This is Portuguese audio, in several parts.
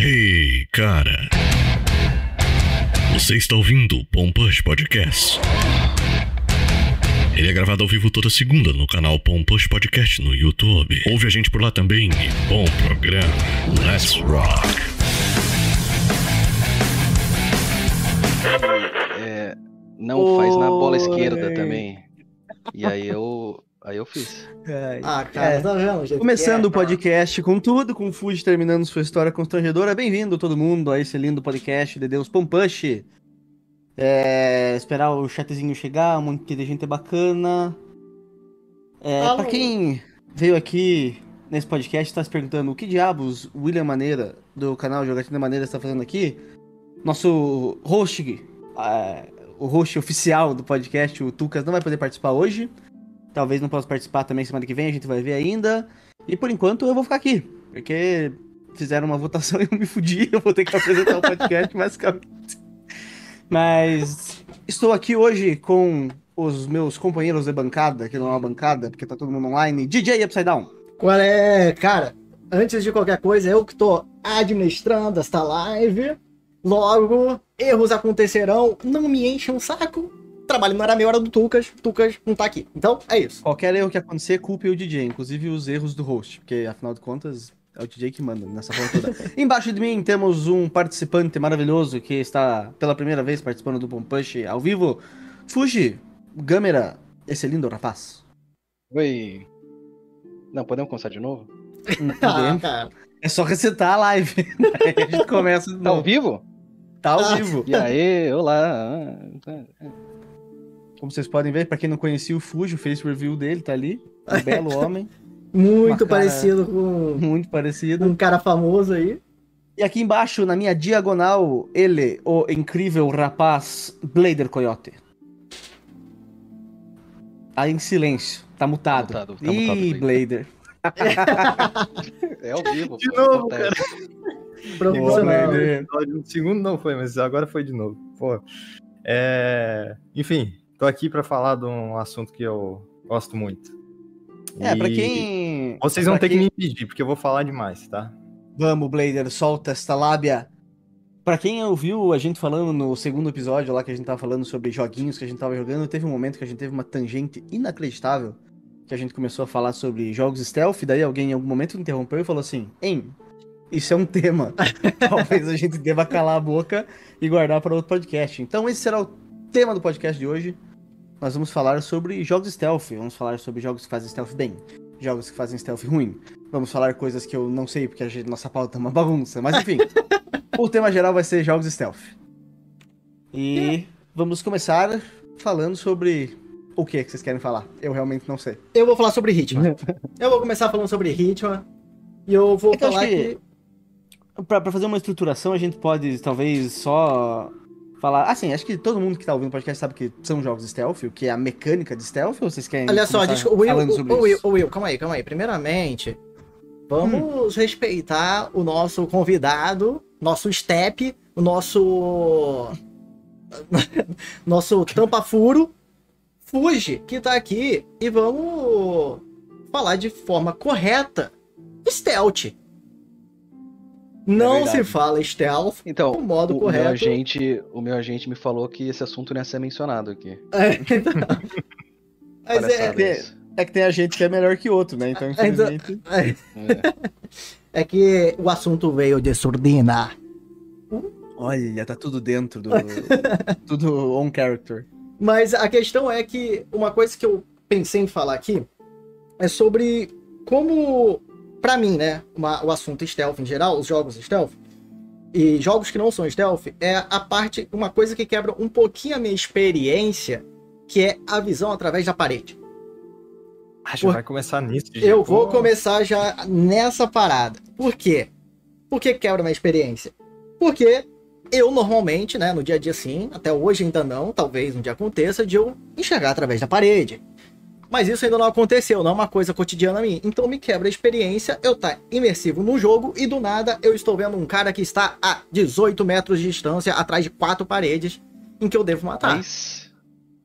Hey, cara. Você está ouvindo o Pompush Podcast. Ele é gravado ao vivo toda segunda no canal Pompush Podcast no YouTube. Ouve a gente por lá também e bom programa. Let's rock. É, não faz na bola esquerda também. E aí eu, aí eu fiz. Ai, Ah, cara, é. tá vendo? gente? Começando o É, cara. podcast com tudo, com o Fuji terminando sua história constrangedora. Bem-vindo todo mundo a esse lindo podcast de Deus Pompush. É, esperar o chatzinho chegar, um monte de gente bacana. É, Alô? pra quem veio aqui nesse podcast e tá se perguntando o que diabos o William Maneira, do canal Jogatina Maneira, está fazendo aqui, nosso host, é, o host oficial do podcast, o Tucas, não vai poder participar hoje. Talvez não possa participar também semana que vem, a gente vai ver ainda. E por enquanto eu vou ficar aqui, porque fizeram uma votação e eu me fudi, eu vou ter que apresentar o podcast, basicamente. Mas estou aqui hoje com os meus companheiros de bancada, que não é uma bancada, porque tá todo mundo online. DJ Upside Down. Qual é, cara? Antes de qualquer coisa, eu que tô administrando esta live. Logo, erros acontecerão. Não me enchem o saco. Trabalho não era meia hora do Tucas. Tucas não tá aqui. Então, é isso. Qualquer erro que acontecer, culpe o DJ, inclusive os erros do host, porque afinal de contas é o DJ que manda nessa porra toda. Embaixo de mim temos um participante maravilhoso que está pela primeira vez participando do Pompush ao vivo. Fuji, Gamera, esse lindo rapaz. Oi. Não, podemos começar de novo? Hum, Ah. É só resetar a live. Aí a gente começa de Tá ao vivo? Tá ao Ah. vivo. E aí, olá. Como vocês podem ver, pra quem não conhecia o Fuji, o face review dele tá ali. Um belo homem, Muito cara- parecido com muito parecido. um cara famoso aí. E aqui embaixo, na minha diagonal, ele, o incrível rapaz Blader Coyote. Aí em silêncio, tá mutado. Tá mutado, tá Ih, mutado, Blader. É ao vivo. De pô, novo, acontece. Profissional. Blader. No segundo não foi, mas agora foi de novo. Pô. É... Enfim, tô aqui pra falar de um assunto que eu gosto muito. É, pra E quem. Vocês vão pra ter que quem- me impedir, porque eu vou falar demais, tá? Vamos, Blader, solta esta lábia. Pra quem ouviu a gente falando no segundo episódio lá que a gente tava falando sobre joguinhos que a gente tava jogando, teve um momento que a gente teve uma tangente inacreditável. Que a gente começou a falar sobre jogos stealth, daí alguém em algum momento interrompeu e falou assim: Hein, isso é um tema. Talvez a gente deva calar a boca e guardar para outro podcast. Então esse será o tema do podcast de hoje. Nós vamos falar sobre jogos stealth. Vamos falar sobre jogos que fazem stealth bem, jogos que fazem stealth ruim. Vamos falar coisas que eu não sei, porque a gente, nossa pauta é uma bagunça. Mas enfim, o tema geral vai ser jogos stealth. E vamos começar falando sobre o que que vocês querem falar. Eu realmente não sei. Eu vou falar sobre Hitman. eu vou começar falando sobre Hitman. E eu vou É que eu falar acho que- que... Pra, pra fazer uma estruturação, a gente pode talvez só falar. Assim, acho que todo mundo que tá ouvindo o podcast sabe que são jogos stealth, o que é a mecânica de stealth, ou vocês querem. Olha só, desculpa, Will, Will, o Will, calma aí, calma aí. Primeiramente, vamos respeitar o nosso convidado, nosso step, o nosso. nosso tampa-furo, Fuji, que tá aqui, e vamos falar de forma correta stealth. Não verdade. se fala stealth Então, o modo o, correto. meu agente, o meu agente me falou que esse assunto não ia ser mencionado aqui. É, então. Mas é, é-. É que tem a gente que é melhor que outro, né? Então, infelizmente. é, É. é que o assunto veio de surdina. Olha, tá tudo dentro do. tudo on character. Mas a questão é que uma coisa que eu pensei em falar aqui é sobre como, pra mim, né, uma- o assunto stealth em geral, os jogos stealth, e jogos que não são stealth, é a parte, uma coisa que quebra um pouquinho a minha experiência, que é a visão através da parede. Ah, já Por- vai começar nisso. Eu Pô, vou começar já nessa parada. Por quê? Por que quebra minha experiência? Porque eu normalmente, né, no dia a dia sim, até hoje ainda não, talvez um dia aconteça, de eu enxergar através da parede. Mas isso ainda não aconteceu, não é uma coisa cotidiana a mim. Então me quebra a experiência, eu tá imersivo no jogo e do nada eu estou vendo um cara que está a 18 metros de distância, atrás de quatro paredes, em que eu devo matar. Mas,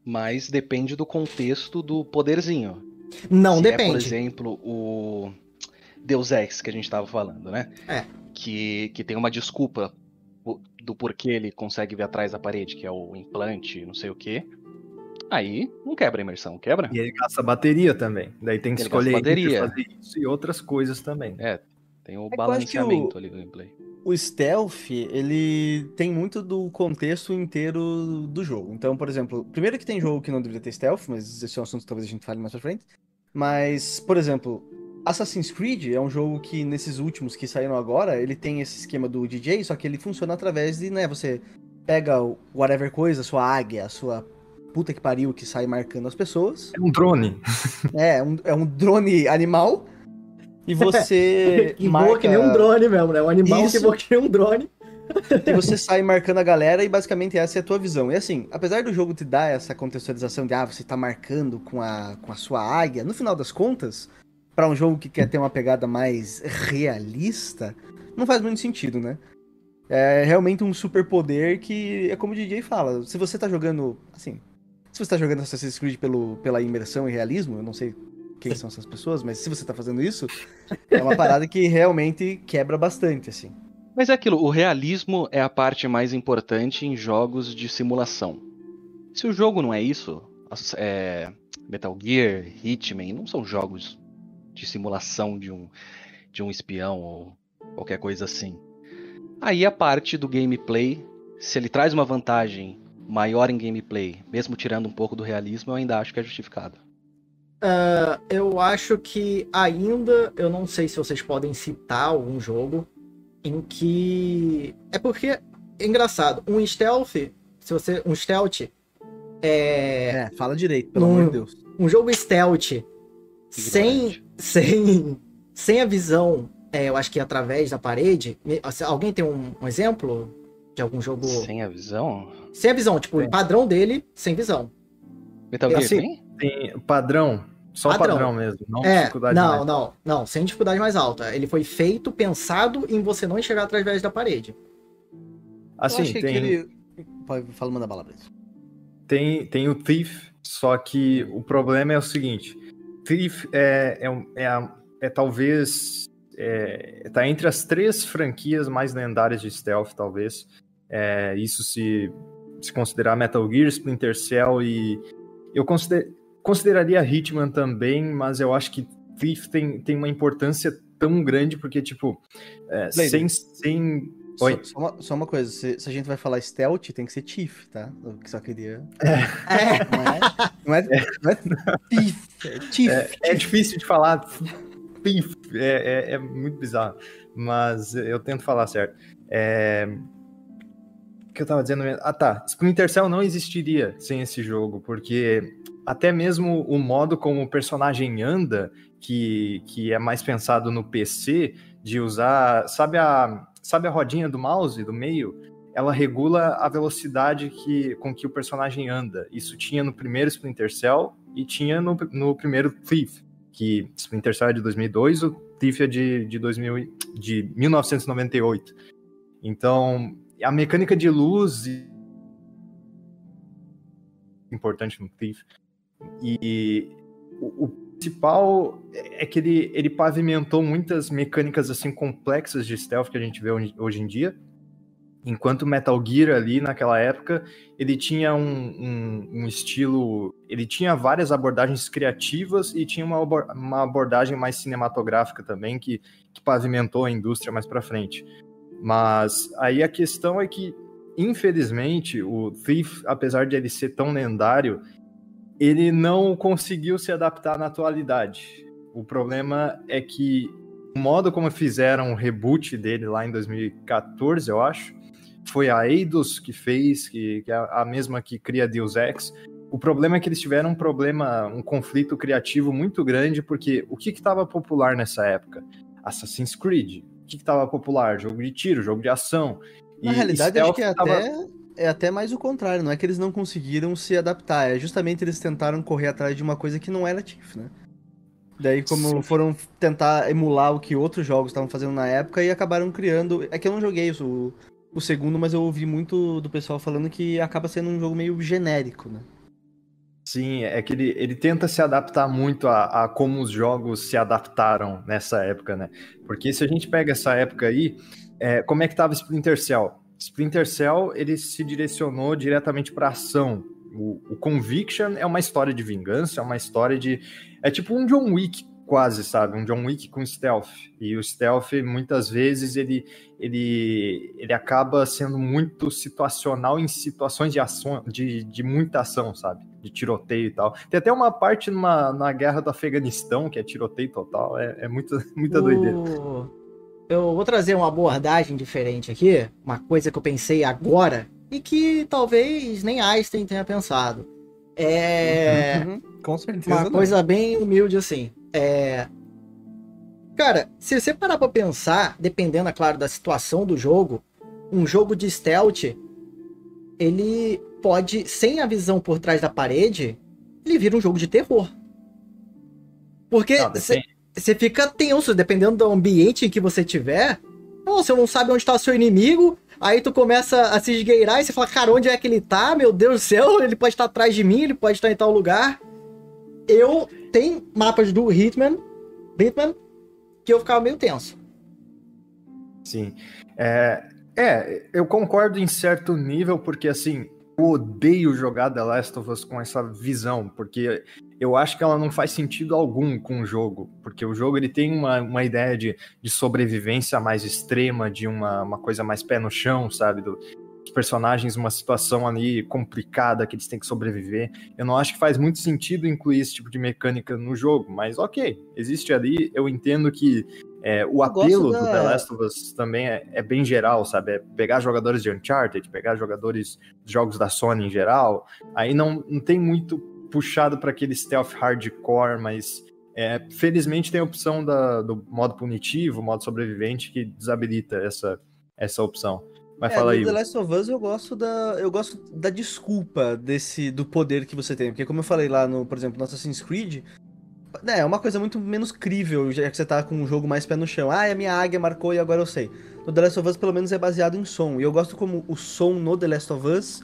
mas depende do contexto do poderzinho. não Se É, por depende. exemplo, o Deus Ex que a gente tava falando, né? É. Que, que tem uma desculpa do porquê ele consegue ver atrás da parede, que é o implante, não sei o quê. Aí não quebra a imersão, quebra? E ele gasta bateria também. Daí tem que Ele escolher bateria. fazer isso e outras coisas também. É, tem o É que o- balanceamento ali do gameplay. o stealth, ele tem muito do contexto inteiro do jogo. Então, por exemplo, primeiro que tem jogo que não deveria ter stealth, mas esse é um assunto que talvez a gente fale mais pra frente. Mas, por exemplo, Assassin's Creed é um jogo que nesses últimos que saíram agora, ele tem esse esquema do DJ, só que ele funciona através de, né, você pega o whatever coisa, a sua águia, a sua puta que pariu que sai marcando as pessoas. É um drone. É, um- é um drone animal. E você que voa que nem um drone mesmo, né? Um animal que Isso. voa que nem um drone. E você sai marcando a galera e basicamente essa é a tua visão. E assim, apesar do jogo te dar essa contextualização de ah, você tá marcando com a, com a sua águia, no final das contas, pra um jogo que quer ter uma pegada mais realista, não faz muito sentido, né? É realmente um superpoder que é como o DJ fala, se você tá jogando, assim, se você tá jogando Assassin's Creed pelo, pela imersão e realismo, eu não sei quem são essas pessoas, mas se você tá fazendo isso, é uma parada que realmente quebra bastante, assim. Mas é aquilo, o realismo é a parte mais importante em jogos de simulação. Se o jogo não é isso, é, Metal Gear, Hitman, não são jogos de simulação de um, de um espião ou qualquer coisa assim. Aí a parte do gameplay, se ele traz uma vantagem maior em gameplay, mesmo tirando um pouco do realismo, eu ainda acho que é justificado. Ah, eu acho que ainda, eu não sei se vocês podem citar algum jogo em que. É porque, é engraçado, um stealth, se você. Um stealth. É. É, fala direito, pelo Não- amor de Deus. Um jogo stealth sem, Ignorante. sem, sem a visão, é, eu acho que através da parede. Alguém tem um, um exemplo de algum jogo. Sem, Sem a visão? a visão, tipo, o padrão dele, sem visão. Metal É Gear assim, tem? Tem padrão. Só Padrão. padrão, mesmo. Não É, dificuldade não, mais. não, não, sem dificuldade mais alta. Ele foi feito, pensado em você não enxergar através da parede. Assim, que tem, aquele... Pode, fala, manda bala, Brito. tem, tem o Thief, só que o problema é o seguinte: Thief é, é, é, é talvez. É, tá entre as três franquias mais lendárias de stealth, talvez. É, isso se, se considerar Metal Gear, Splinter Cell e. Eu consider, consideraria Hitman também, mas eu acho que Thief tem, tem uma importância tão grande, porque, tipo, é, sem, sem. Só, Oi. só uma, só uma coisa, se, se a gente vai falar stealth, tem que ser Tiff, tá? Eu só queria... É, Não é, não é, não é Tiff, é Tiff. É, é difícil de falar. Thief, é, é, é muito bizarro. Mas eu tento falar certo. É, que eu tava dizendo? Ah, tá. Splinter Cell não existiria sem esse jogo, porque até mesmo o modo como o personagem anda, que, que é mais pensado no PC, de usar. Sabe a, sabe a rodinha do mouse, do meio? Ela regula a velocidade que, com que o personagem anda. Isso tinha no primeiro Splinter Cell e tinha no, no primeiro Thief, que Splinter Cell é de 2002, o Thief é de, de, 2000, e- de 1998. Então, a mecânica de luz importante no Thief. E o, o principal é que ele, ele pavimentou muitas mecânicas assim complexas de stealth que a gente vê hoje em dia. Enquanto Metal Gear ali naquela época, ele tinha um, um- um estilo. Ele tinha várias abordagens criativas e tinha uma, uma abordagem mais cinematográfica também, que, que pavimentou a indústria mais pra frente. Mas aí a questão é que, infelizmente, o Thief, apesar de ele ser tão lendário, ele não conseguiu se adaptar na atualidade. O problema é que o modo como fizeram o reboot dele lá em 2014, eu acho, foi a Eidos que fez, que, que é a mesma que cria Deus Ex. O problema é que eles tiveram um problema, um conflito criativo muito grande, porque o que estava popular nessa época? Assassin's Creed. O que estava popular? Jogo de tiro, jogo de ação. Na E realidade, acho que é tava- até, é até mais o contrário, não é que eles não conseguiram se adaptar, é justamente eles tentaram correr atrás de uma coisa que não era Tiff, né? Daí, como Sim. foram tentar emular o que outros jogos estavam fazendo na época e acabaram criando. É que eu não joguei isso, o, o segundo, mas eu ouvi muito do pessoal falando que acaba sendo um jogo meio genérico, né? Sim, é que ele, ele tenta se adaptar muito a, a como os jogos se adaptaram nessa época, né? Porque se a gente pega essa época aí, é, como é que tava Splinter Cell? Splinter Cell, ele se direcionou diretamente para ação. O, o Conviction é uma história de vingança, é uma história de... É tipo um John Wick quase, sabe? Um John Wick com stealth. E o stealth, muitas vezes, ele, ele, ele acaba sendo muito situacional em situações de ação, de, de muita ação, sabe? De tiroteio e tal. Tem até uma parte numa, na guerra do Afeganistão, que é tiroteio total. É, é muito, muita O- doideira. Eu vou trazer uma abordagem diferente aqui, uma coisa que eu pensei agora e que talvez nem Einstein tenha pensado. É Uhum, com certeza. uma não. coisa bem humilde assim. É Cara, se você parar pra pensar, dependendo, é claro, da situação do jogo, um jogo de stealth, ele pode, sem a visão por trás da parede, ele vira um jogo de terror. Porque você fica tenso, dependendo do ambiente em que você tiver. Você não sabe onde tá o seu inimigo, aí tu começa a se esgueirar e você fala, cara, onde é que ele tá? Meu Deus do céu, ele pode estar atrás de mim, ele pode estar em tal lugar. Eu tenho mapas do Hitman, Hitman, que eu ficava meio tenso. Sim. É, é, eu concordo em certo nível, porque assim, eu odeio jogar The Last of Us com essa visão, porque eu acho que ela não faz sentido algum com o jogo, porque o jogo ele tem uma, uma ideia de, de sobrevivência mais extrema, de uma, uma coisa mais pé no chão, sabe? Do, dos personagens numa situação ali complicada que eles têm que sobreviver. Eu não acho que faz muito sentido incluir esse tipo de mecânica no jogo, mas ok, existe ali, eu entendo que é, o apelo da- do The Last of Us também é, é bem geral, sabe? É pegar jogadores de Uncharted, pegar jogadores de jogos da Sony em geral. Aí não, não tem muito puxado para aquele stealth hardcore, mas é, felizmente tem a opção da- do modo punitivo, modo sobrevivente, que desabilita essa, essa opção. Mas É, fala aí. The. Last of Us eu gosto da eu gosto da desculpa desse do poder que você tem, porque como eu falei lá no, por exemplo, no Assassin's Creed, é uma coisa muito menos crível, já que você tá com um jogo mais pé no chão. Ah, a minha águia marcou e agora eu sei. No The Last of Us pelo menos é baseado em som, e eu gosto como o som no The Last of Us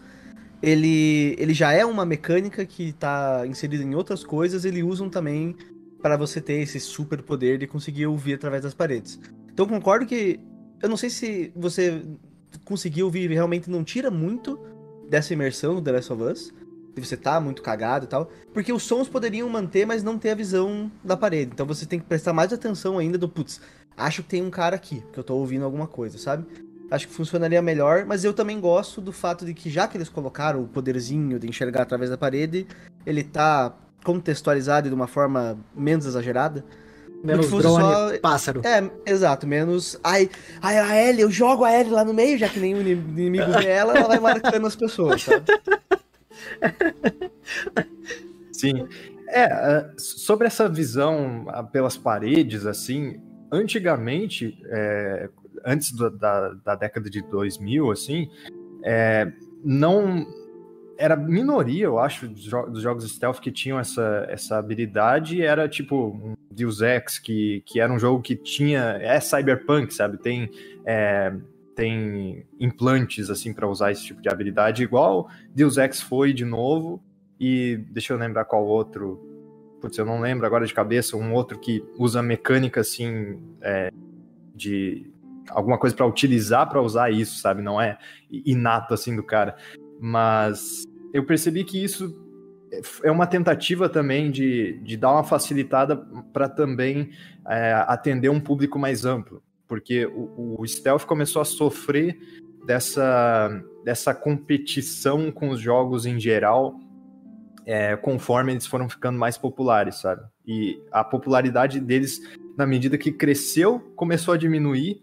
ele, ele já é uma mecânica que tá inserida em outras coisas, eles usam também para você ter esse super poder de conseguir ouvir através das paredes. Então concordo que eu não sei se você conseguir ouvir realmente não tira muito dessa imersão no The Last of Us. Você tá muito cagado e tal. Porque os sons poderiam manter, mas não ter a visão da parede. Então você tem que prestar mais atenção ainda do putz, acho que tem um cara aqui, que eu tô ouvindo alguma coisa, sabe? Acho que funcionaria melhor, mas eu também gosto do fato de que já que eles colocaram o poderzinho de enxergar através da parede, ele tá contextualizado de uma forma menos exagerada. Menos drone, só- pássaro. É, exato, menos. Ai, ai, a Ellie, eu jogo a Ellie lá no meio, já que nenhum ini- inimigo vê ela, ela vai marcando as pessoas, sabe? Sim. É, é, sobre essa visão pelas paredes, assim, antigamente, é, antes do- da, da década de 2000, assim, é, não era minoria, eu acho, dos jogos stealth que tinham essa, essa habilidade. Era tipo um Deus Ex, que, que era um jogo que tinha. É cyberpunk, sabe? Tem. é, tem implantes assim para usar esse tipo de habilidade, igual Deus Ex foi de novo, e deixa eu lembrar qual outro. Putz, eu não lembro agora de cabeça, um outro que usa mecânica assim é, de alguma coisa para utilizar para usar isso, sabe? Não é inato assim do cara. Mas eu percebi que isso é uma tentativa também de, de dar uma facilitada para também é, atender um público mais amplo, porque o, o stealth começou a sofrer dessa, dessa competição com os jogos em geral, é, conforme eles foram ficando mais populares, sabe? E a popularidade deles, na medida que cresceu, começou a diminuir,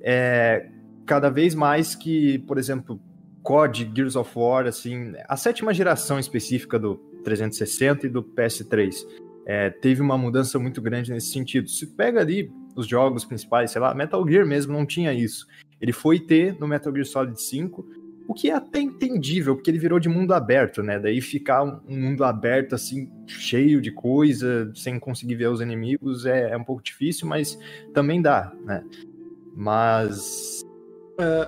é, cada vez mais que, por exemplo, COD, Gears of War, assim, a sétima geração específica do 360 e do PS3 é, teve uma mudança muito grande nesse sentido. Se pega ali os jogos principais, sei lá, Metal Gear mesmo não tinha isso. Ele foi ter no Metal Gear Solid 5, o que é até entendível, porque ele virou de mundo aberto, né? Daí ficar um mundo aberto, assim, cheio de coisa, sem conseguir ver os inimigos, é, é um pouco difícil, mas também dá, né? Mas.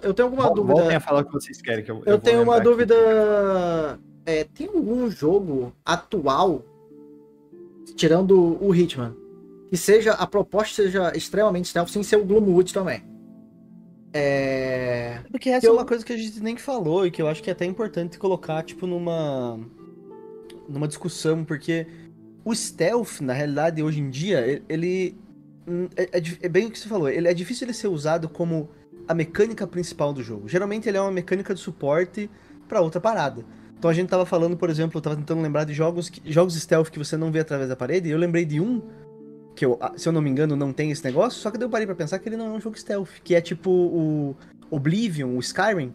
Eu tenho alguma Vol- dúvida. Voltem a falar o que vocês querem. Que eu, Eu, vou tenho uma dúvida é, tem algum jogo atual, tirando o Hitman, que seja a proposta seja extremamente stealth, sem ser o Gloomwood também. É... Porque essa Eu- é uma coisa que a gente nem falou e que eu acho que é até importante colocar, tipo, numa. numa discussão, porque o stealth, na realidade, hoje em dia, ele- hum, É, é é bem o que você falou, ele é difícil ele ser usado como a mecânica principal do jogo. Geralmente ele é uma mecânica de suporte pra outra parada. Então a gente tava falando, por exemplo, eu tava tentando lembrar de jogos, que- jogos stealth que você não vê através da parede, e eu lembrei de um que eu, ah, se eu não me engano, não tem esse negócio, só que eu parei pra pensar que ele não é um jogo stealth, que é tipo o Oblivion, o Skyrim.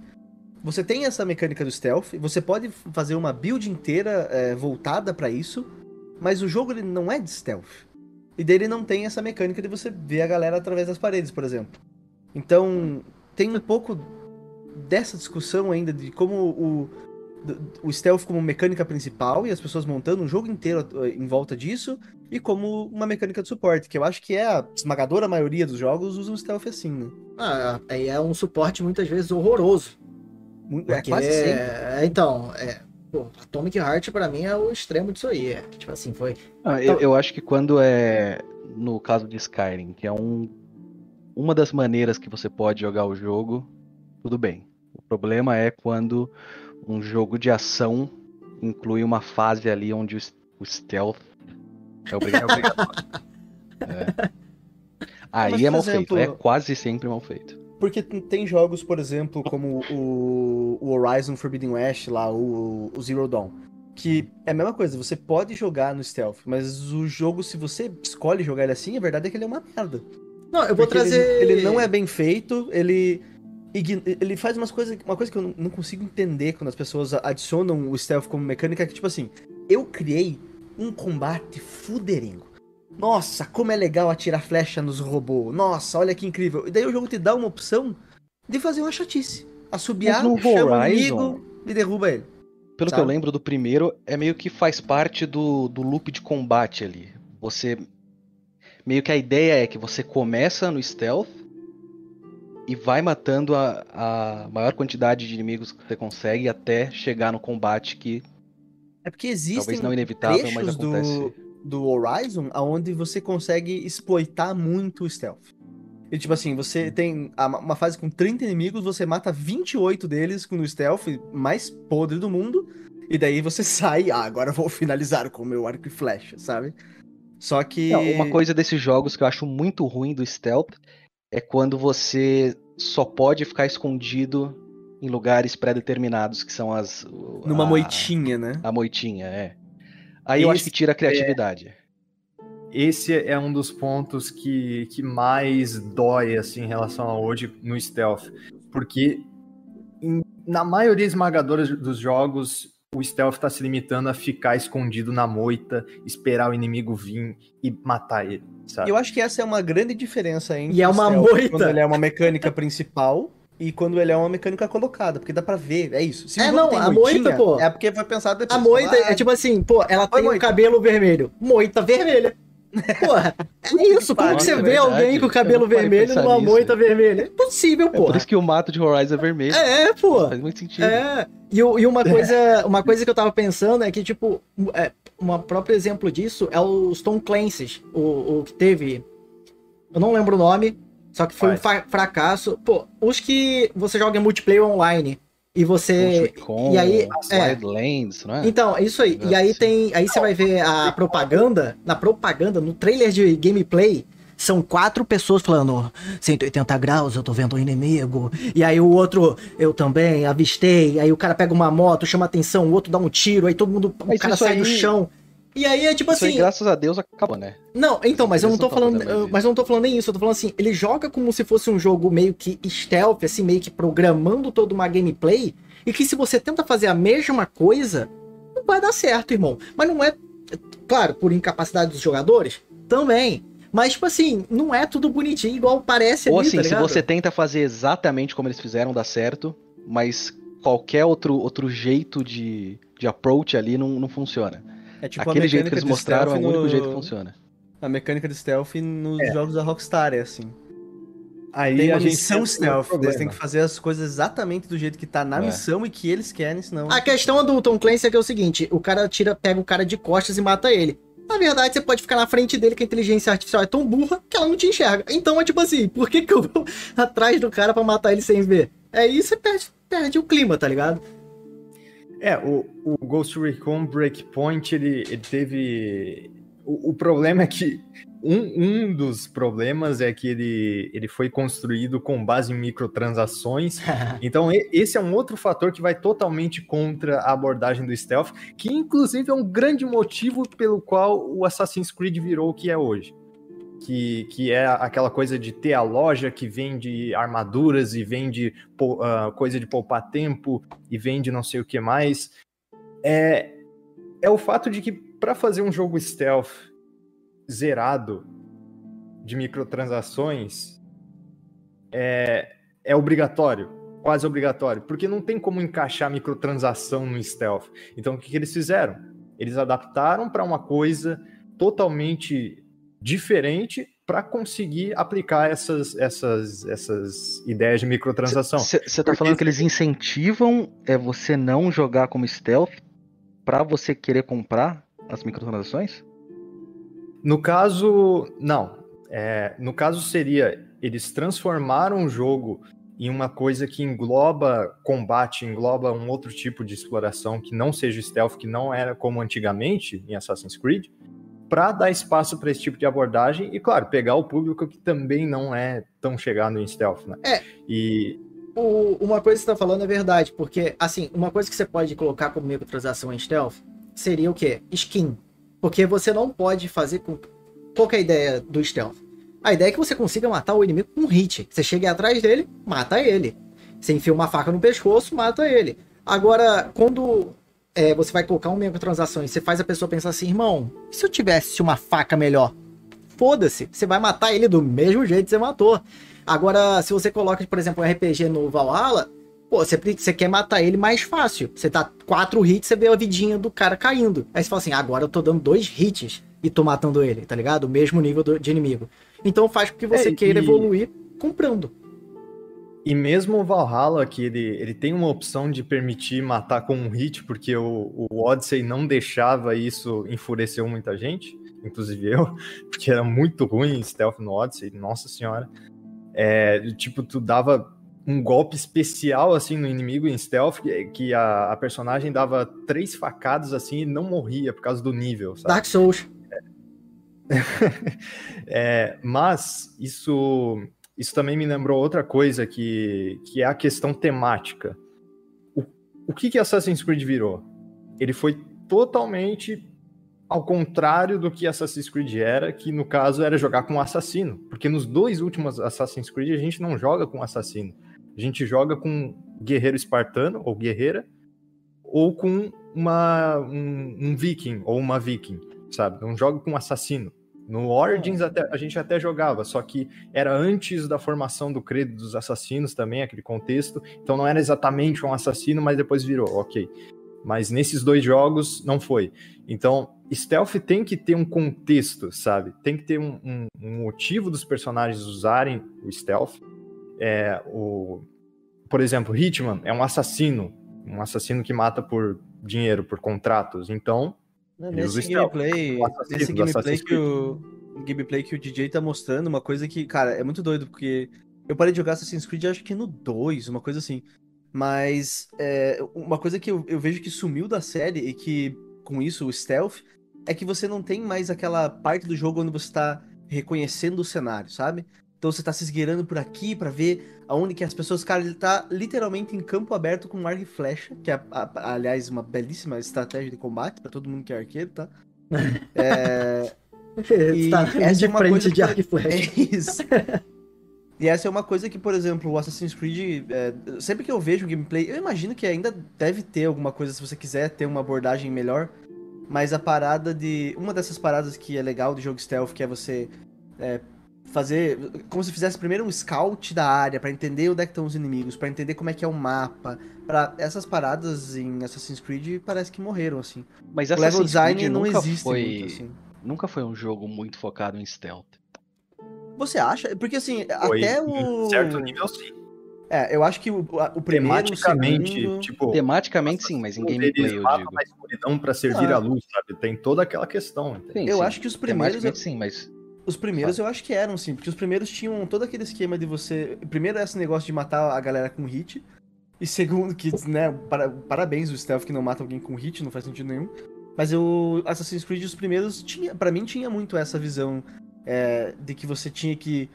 Você tem essa mecânica do stealth, você pode fazer uma build inteira é, voltada pra isso, mas o jogo ele não é de stealth. E dele não tem essa mecânica de você ver a galera através das paredes, por exemplo. Então, tem um pouco dessa discussão ainda de como o, o stealth como mecânica principal e as pessoas montando um jogo inteiro eh, em volta disso e como uma mecânica de suporte, que eu acho que é a esmagadora maioria dos jogos usam stealth assim, né? Ah, aí é um suporte muitas vezes horroroso. Mu- É quase sempre. é, então, é, pô, Atomic Heart pra mim é o extremo disso aí. É, tipo assim, foi. Ah, eu, eu acho que quando é no caso de Skyrim, que é um, uma das maneiras que você pode jogar o jogo, tudo bem. O problema é quando um jogo de ação inclui uma fase ali onde o, stealth é obrigatório. É. Aí Mas, é mal exemplo- feito, é quase sempre mal feito. Porque tem jogos, por exemplo, como o, o Horizon Forbidden West lá, o, o Zero Dawn, que é a mesma coisa, você pode jogar no stealth, mas o jogo, se você escolhe jogar ele assim, a verdade é que ele é uma merda. Não, eu vou Porque ele- trazer. Ele, não é bem feito, ele. Ele faz umas coisas. Uma coisa que eu não- consigo entender quando as pessoas adicionam o stealth como mecânica, que, tipo assim, eu criei um combate fuderengo. Nossa, como é legal atirar flecha nos robôs. Nossa, olha que incrível. E daí o jogo te dá uma opção de fazer uma chatice. Assobiar, no chama inimigo e derruba ele. Pelo que Sabe? eu lembro do primeiro, é meio que faz parte do, do loop de combate ali. Você. Meio que a ideia é que você começa no stealth e vai matando a, a maior quantidade de inimigos que você consegue até chegar no combate que É porque existem talvez não inevitável, mas trechos do, acontece. do Horizon onde você consegue exploitar muito o stealth. E tipo assim, você tem uma fase com 30 inimigos, você mata 28 deles com o stealth mais podre do mundo, e daí você sai, ah, agora vou finalizar com o meu arco e flecha, sabe? Só que. Não, uma coisa desses jogos que eu acho muito ruim do stealth é quando você só pode ficar escondido em lugares pré-determinados, que são as. Numa a- moitinha, né? A moitinha, é. Aí eu acho Esse que tira a criatividade. Esse é um dos pontos que, que mais dói assim, em relação a hoje no stealth. Porque em- na maioria esmagadora dos jogos, o stealth está se limitando a ficar escondido na moita, esperar o inimigo vir e matar ele. Sabe? Eu acho que essa é uma grande diferença entre E é uma moita. quando ele é uma mecânica principal e quando ele é uma mecânica colocada, porque dá pra ver, é isso. Se É, não, a moitinha, moita, pô. É porque foi pensado depois. A moita Ah, é tipo assim, pô, ela tem o moita. cabelo vermelho. Moita vermelha. Porra, é isso. Como que você é vê verdade. alguém com o cabelo vermelho numa nisso. moita vermelha? É possível, É por isso que o mato de Horizon é vermelho. É, pô. Faz muito sentido. É. E, e uma coisa, uma coisa que eu tava pensando é que, tipo, é, um próprio exemplo disso é os Tom Clancy's, o, o que teve. Eu não lembro o nome, só que foi um fa- fracasso. Pô, os que você joga em multiplayer online e você. E aí- é. Wildlands, não é? Então, é isso aí. E aí Nossa. tem. Aí você vai ver a propaganda. Na propaganda, no trailer de gameplay, são quatro pessoas falando 180 graus, eu tô vendo um inimigo. E aí o outro, eu também, avistei. Aí o cara pega uma moto, chama atenção, o outro dá um tiro, aí todo mundo. O Mas cara isso sai do aí- chão. E aí é tipo Isso aí, assim. graças a Deus, acabou, né? Não, então, mas eu não tô falando. eu-. Mas eu não tô falando nem isso, eu tô falando assim, ele joga como se fosse um jogo meio que stealth, assim, meio que programando toda uma gameplay, e que se você tenta fazer a mesma coisa, não vai dar certo, irmão. Mas não é. Claro, por incapacidade dos jogadores, também. Mas, tipo assim, não é tudo bonitinho, igual parece Ou ali, assim, tá se você tenta fazer exatamente como eles fizeram, dá certo, mas qualquer outro, outro jeito de, de approach ali não, não funciona. É tipo Aquele a jeito que mecânica eles de mostraram é o stealth único no- jeito que funciona. A mecânica de stealth nos jogos da Rockstar é assim. Aí Tem a uma gente missão stealth. Eles têm que fazer as coisas exatamente do jeito que tá na É. missão e que eles querem, senão. A questão do Tom Clancy é que é o seguinte: o cara tira, pega o cara de costas e mata ele. Na verdade, você pode ficar na frente dele que a inteligência artificial é tão burra que ela não te enxerga. Então é tipo assim, por que, que eu vou atrás do cara pra matar ele sem ver? É isso, você perde, perde o clima, tá ligado? É, o, o Ghost Recon Breakpoint, ele, ele teve. O, o problema é que. Um, um dos problemas é que ele, ele foi construído com base em microtransações. Então, esse é um outro fator que vai totalmente contra a abordagem do stealth, que inclusive é um grande motivo pelo qual o Assassin's Creed virou o que é hoje. Que, que é aquela coisa de ter a loja que vende armaduras e vende ah, coisa de poupar tempo e vende não sei o que mais. É, é o fato de que para fazer um jogo stealth zerado de microtransações é, é obrigatório, quase obrigatório, porque não tem como encaixar microtransação no stealth. Então o que, que eles fizeram? Eles adaptaram para uma coisa totalmente diferente para conseguir aplicar essas, essas, essas ideias de microtransação. Você tá Porque falando que eles incentivam é você não jogar como stealth pra você querer comprar as microtransações? No caso, não. É, no caso seria, eles transformaram o jogo em uma coisa que engloba combate, engloba um outro tipo de exploração que não seja stealth, que não era como antigamente em Assassin's Creed, para dar espaço para esse tipo de abordagem e, claro, pegar o público que também não é tão chegado em stealth, né? É. E O- uma coisa que você tá falando é verdade, porque, assim, uma coisa que você pode colocar como microtransação em stealth seria o quê? Skin. Porque você não pode fazer com. Qual é a ideia do stealth? A ideia é que você consiga matar o inimigo com um hit. Você chega atrás dele, mata ele. Você enfia uma faca no pescoço, mata ele. Agora, quando é, você vai colocar uma microtransação e você faz a pessoa pensar assim, irmão, e se eu tivesse uma faca melhor? Foda-se, você vai matar ele do mesmo jeito que você matou. Agora, se você coloca, por exemplo, um RPG no Valhalla, pô, você, quer matar ele mais fácil. Você tá quatro hits, você vê a vidinha do cara caindo. Aí você fala assim, agora eu tô dando dois hits e tô matando ele, tá ligado? O mesmo nível do- de inimigo. Então faz com que você É, queira e- evoluir comprando. E mesmo o Valhalla, que ele, ele tem uma opção de permitir matar com um hit, porque o, o Odyssey não deixava isso, enfureceu muita gente, inclusive eu, porque era muito ruim stealth no Odyssey, nossa senhora. É, tipo, tu dava um golpe especial, assim, no inimigo em stealth, que, a, a personagem dava três facadas, assim, e não morria por causa do nível, sabe? Dark Souls. É, mas isso, isso também me lembrou outra coisa que, que é a questão temática. O, o que, que Assassin's Creed virou? Ele foi totalmente ao contrário do que Assassin's Creed era, que no caso era jogar com um assassino. Porque nos dois últimos Assassin's Creed a gente não joga com assassino. A gente joga com guerreiro espartano ou guerreira, ou com uma, um, um viking ou uma viking, sabe? Não joga com um assassino. No Origins até, a gente até jogava, só que era antes da formação do credo dos assassinos também, aquele contexto. Então não era exatamente um assassino, mas depois virou, ok. Mas nesses dois jogos não foi. Então, stealth tem que ter um contexto, sabe? Tem que ter um, um- um motivo dos personagens usarem o stealth. É, o, por exemplo, Hitman é um assassino, um assassino que mata por dinheiro, por contratos. Então, usa Nesse gameplay, assassino nesse gameplay que o gameplay que o DJ tá mostrando, uma coisa que, cara, é muito doido, porque eu parei de jogar Assassin's Creed acho que no 2, uma coisa assim. Mas é, uma coisa que eu, eu vejo que sumiu da série e que, com isso, o stealth, é que você não tem mais aquela parte do jogo onde você tá reconhecendo o cenário, sabe? Então você tá se esgueirando por aqui pra ver aonde que as pessoas. Cara, ele tá literalmente em campo aberto com arco e flecha, que é, aliás, uma belíssima estratégia de combate pra todo mundo que é arqueiro, tá? É, E essa de é uma frente coisa de arco e flecha. é isso. E essa é uma coisa que, por exemplo, o Assassin's Creed, é, sempre que eu vejo gameplay, eu imagino que ainda deve ter alguma coisa se você quiser ter uma abordagem melhor. Mas a parada de. Uma dessas paradas que é legal do jogo stealth, que é você é, fazer. Como se fizesse primeiro um scout da área, pra entender onde é que estão os inimigos, pra entender como é que é o mapa. Pra essas paradas em Assassin's Creed parece que morreram, assim. Mas O level design Creed não nunca existe foi, muito, assim. nunca foi um jogo muito focado em stealth. Você acha? Porque assim, Foi, até o. certo nível, sim. É, eu acho que o, o primeiro. o Tematicamente, segundo- tipo. Tematicamente sim, mas em gameplay eu digo. a escuridão pra servir Ah. a luz, sabe? Tem toda aquela questão. Sim, Eu sim. acho que os primeiros. Tematicamente sim, mas Os primeiros eu acho que eram, sim, porque os primeiros tinham todo aquele esquema de você. Primeiro, esse negócio de matar a galera com hit. E segundo, que, né, para- parabéns o stealth que não mata alguém com hit, não faz sentido nenhum. Mas o Assassin's Creed, os primeiros, tinha, para mim, tinha muito essa visão é, de que você tinha que.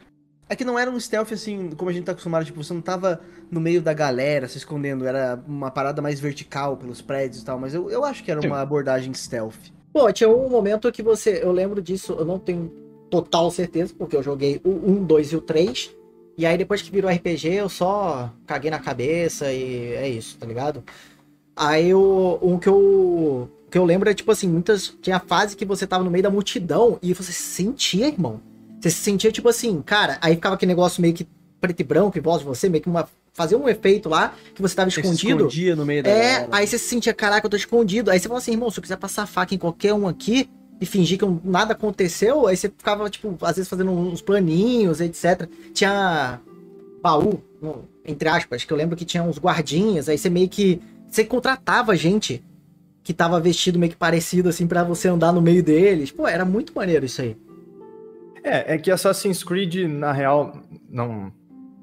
É que não era um stealth assim, como a gente tá acostumado, tipo, você não tava no meio da galera se escondendo, era uma parada mais vertical pelos prédios e tal, mas eu, eu acho que era Sim. uma abordagem stealth. Pô, tinha um momento que você. Eu lembro disso, eu não tenho total certeza, porque eu joguei o 1, 2 e o 3. E aí depois que virou RPG, eu só caguei na cabeça e é isso, tá ligado? Aí o, o que eu. O que eu lembro é, tipo assim, muitas. Tinha fase que você tava no meio da multidão e você se sentia, irmão. Você se sentia, tipo assim, cara, aí ficava aquele negócio meio que preto e branco em volta de você, meio que uma. Fazia um efeito lá que você tava Você escondido. escondia no meio da É, galera. aí você se sentia, caraca, eu tô escondido. Aí você fala assim, irmão, se eu quiser passar faca em qualquer um aqui e fingir que nada aconteceu, aí você ficava, tipo, às vezes fazendo uns planinhos, etc. Tinha baú, entre aspas, que eu lembro que tinha uns guardinhas, aí você meio que. Você contratava gente que tava vestido meio que parecido, assim, pra você andar no meio deles. Pô, era muito maneiro isso aí. É, é que Assassin's Creed, na real, não.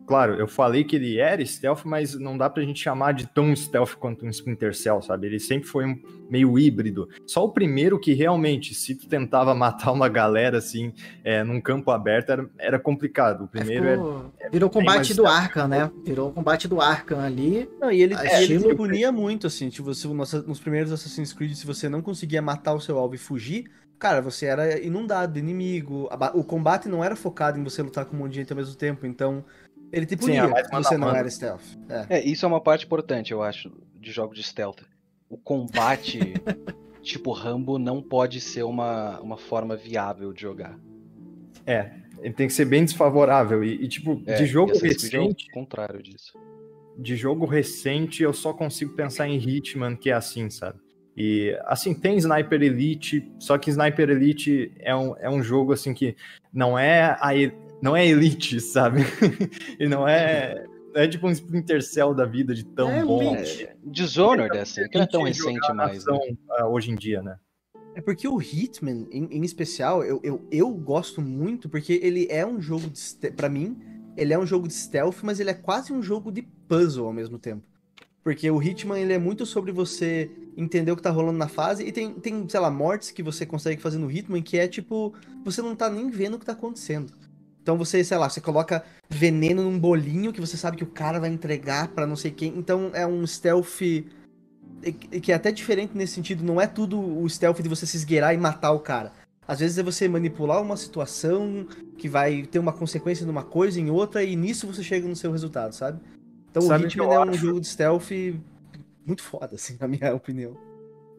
Claro, eu falei que ele era stealth, mas não dá pra gente chamar de tão stealth quanto um Splinter Cell, sabe? Ele sempre foi um meio híbrido. Só o primeiro que realmente, se tu tentava matar uma galera assim, é, num campo aberto, era, era complicado. O primeiro é. ficou- Virou bem combate do. Arkham, né? Virou o combate do Arkham ali. Não, e ele, é, ele estilo- te punia muito, assim. Tipo, se, nos, nos primeiros Assassin's Creed, se você não conseguia matar o seu alvo e fugir, cara, você era inundado de inimigo. O combate não era focado em você lutar com um monte de gente ao mesmo tempo, então ele te Sim, punia se mano você não mano. era stealth. É. É, isso é uma parte importante, eu acho, de jogo de stealth. O combate, tipo Rambo, não pode ser uma, uma forma viável de jogar. É, ele tem que ser bem desfavorável. E, e, tipo, É, de jogo e Creed é o recente, contrário disso. de jogo recente, eu só consigo pensar em Hitman, que é assim, sabe? E, assim, tem Sniper Elite, só que Sniper Elite é um, é um jogo, assim, que não é, a, não é Elite, sabe? e não é, é tipo um Splinter Cell da vida de tão É bom. Elite. É, Dishonored, é assim, que não é tão recente mais, né? ah, hoje em dia, né? É porque o Hitman, em, em especial, eu, eu, eu gosto muito, porque ele é um jogo de. Pra mim, ele é um jogo de stealth, mas ele é quase um jogo de puzzle ao mesmo tempo. Porque o Hitman, ele é muito sobre você entender o que tá rolando na fase, e tem, tem sei lá, mortes que você consegue fazer no Hitman que é tipo. Você não tá nem vendo o que tá acontecendo. Então você, sei lá, você coloca veneno num bolinho que você sabe que o cara vai entregar pra não sei quem. Então é um stealth que é até diferente nesse sentido, não é tudo o stealth de você se esgueirar e matar o cara. Às vezes é você manipular uma situação que vai ter uma consequência numa coisa em outra e nisso você chega no seu resultado, sabe? Então Sabe o Hitman é um acho? jogo de stealth muito foda, assim, na minha opinião.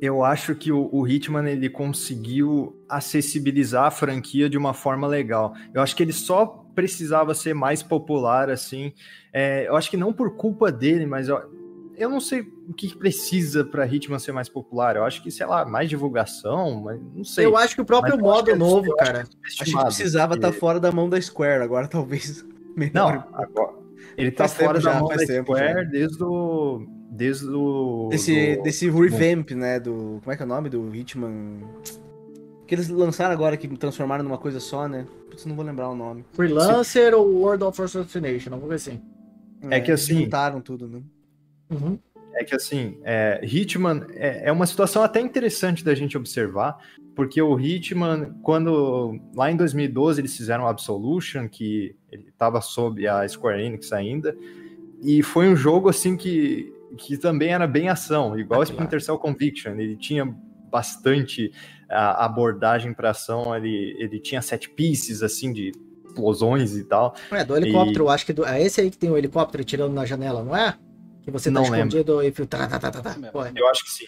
Eu acho que o, o Hitman ele conseguiu acessibilizar a franquia de uma forma legal. Eu acho que ele só precisava ser mais popular, assim. É, eu acho que não por culpa dele, mas eu, eu não sei o que precisa para Hitman ser mais popular. Eu acho que, sei lá, mais divulgação, mas não sei. Eu acho que o próprio modo é- novo, eu cara. Acho que precisava estar porque- fora da mão da Square, agora talvez Não, melhor. agora. Ele tá tempo fora já, da mão da Square já. desde o. Desde o. desse, do- desse revamp, né, do... Como é que é o nome? Do Hitman... Que eles lançaram agora, que transformaram numa coisa só, né? Putz, não vou lembrar o nome. Freelancer ou World of Assassination, alguma coisa assim. É que assim- Juntaram tudo, né? Uhum. É que assim, é, Hitman é, é uma situação até interessante da gente observar, porque o Hitman, quando lá em 2012 eles fizeram o Absolution, que ele estava sob a Square Enix ainda, e foi um jogo assim que, que também era bem ação, igual Ah, Splinter Cell Conviction, ele tinha bastante a abordagem para ação, ele, ele tinha set pieces assim de explosões e tal. É, do helicóptero, eu acho que do- é esse aí que tem o helicóptero tirando na janela, não é? Que você tá Não lembro. escondido e. Tá, tá, tá, tá, tá. É. Eu acho que sim.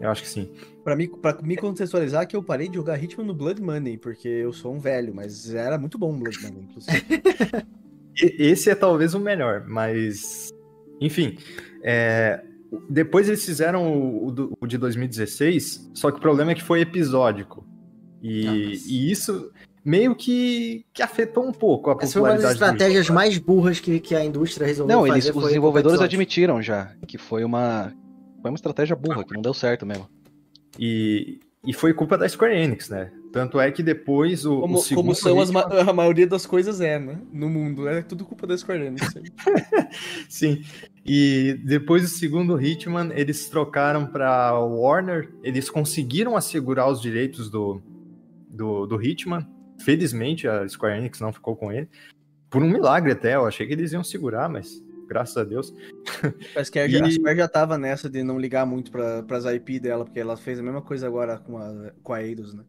Eu acho que sim. Pra me, pra me contextualizar que eu parei de jogar Hitman no Blood Money, porque eu sou um velho, mas era muito bom o Blood Money, inclusive. E- Esse é talvez o melhor, mas. Enfim. é, Depois eles fizeram o, o o de 2016, só que o problema é que foi episódico. E, Nossa. e isso. meio que, que afetou um pouco a Essa foi uma das popularidade estratégias mais burras que, que a indústria resolveu Não, fazer. eles, os desenvolvedores admitiram já que foi uma, foi uma estratégia burra, que não deu certo mesmo. E, e foi culpa da Square Enix, né? Tanto é que depois o, o Como, segundo como são as Hitman- ma- a maioria das coisas é, né? No mundo. É tudo culpa da Square Enix. Sim. E depois do segundo Hitman, eles trocaram para Warner. Eles conseguiram assegurar os direitos do, do, do Hitman. Felizmente, a Square Enix não ficou com ele. Por um milagre até, eu achei que eles iam segurar, mas graças a Deus. Parece que a, E- a Square já tava nessa de não ligar muito pra, pras IP dela, porque ela fez a mesma coisa agora com a, com a Eidos, né?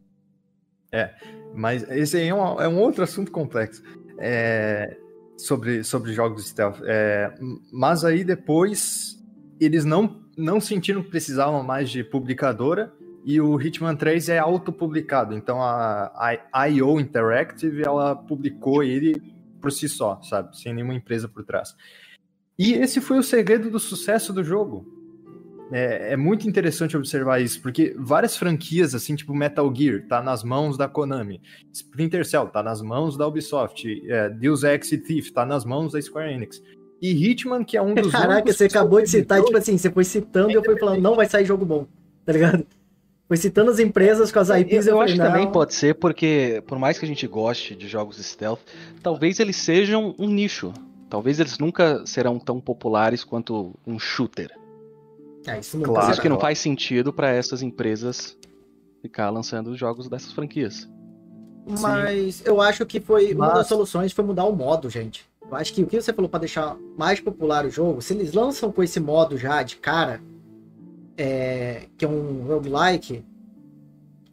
Mas esse aí é um, é um outro assunto complexo. É, sobre, sobre jogos stealth. É, mas aí depois eles não, não sentiram que precisavam mais de publicadora e o Hitman 3 é autopublicado. Então a, a IO Interactive ela publicou ele por si só, sabe? Sem nenhuma empresa por trás. E esse foi o segredo do sucesso do jogo. É, é muito interessante observar isso, porque várias franquias, assim, tipo Metal Gear, tá nas mãos da Konami. Splinter Cell tá nas mãos da Ubisoft. É, Deus Ex e Thief tá nas mãos da Square Enix. E Hitman, que é um dos Caraca, você acabou de citar, tipo assim, você foi citando e eu fui falando, não vai sair jogo bom, tá ligado? Foi citando as empresas com as IPs e eu eu, acho falei, que também pode ser porque, por mais que a gente goste de jogos stealth, talvez eles sejam um nicho. Talvez eles nunca serão tão populares quanto um shooter. Ah, isso não Claro. Que não faz sentido para essas empresas ficar lançando jogos dessas franquias. Mas eu acho que foi uma Mas- das soluções foi mudar o modo, gente. Eu acho que o que você falou pra deixar mais popular o jogo, se eles lançam com esse modo já de cara, é, que é um roguelike,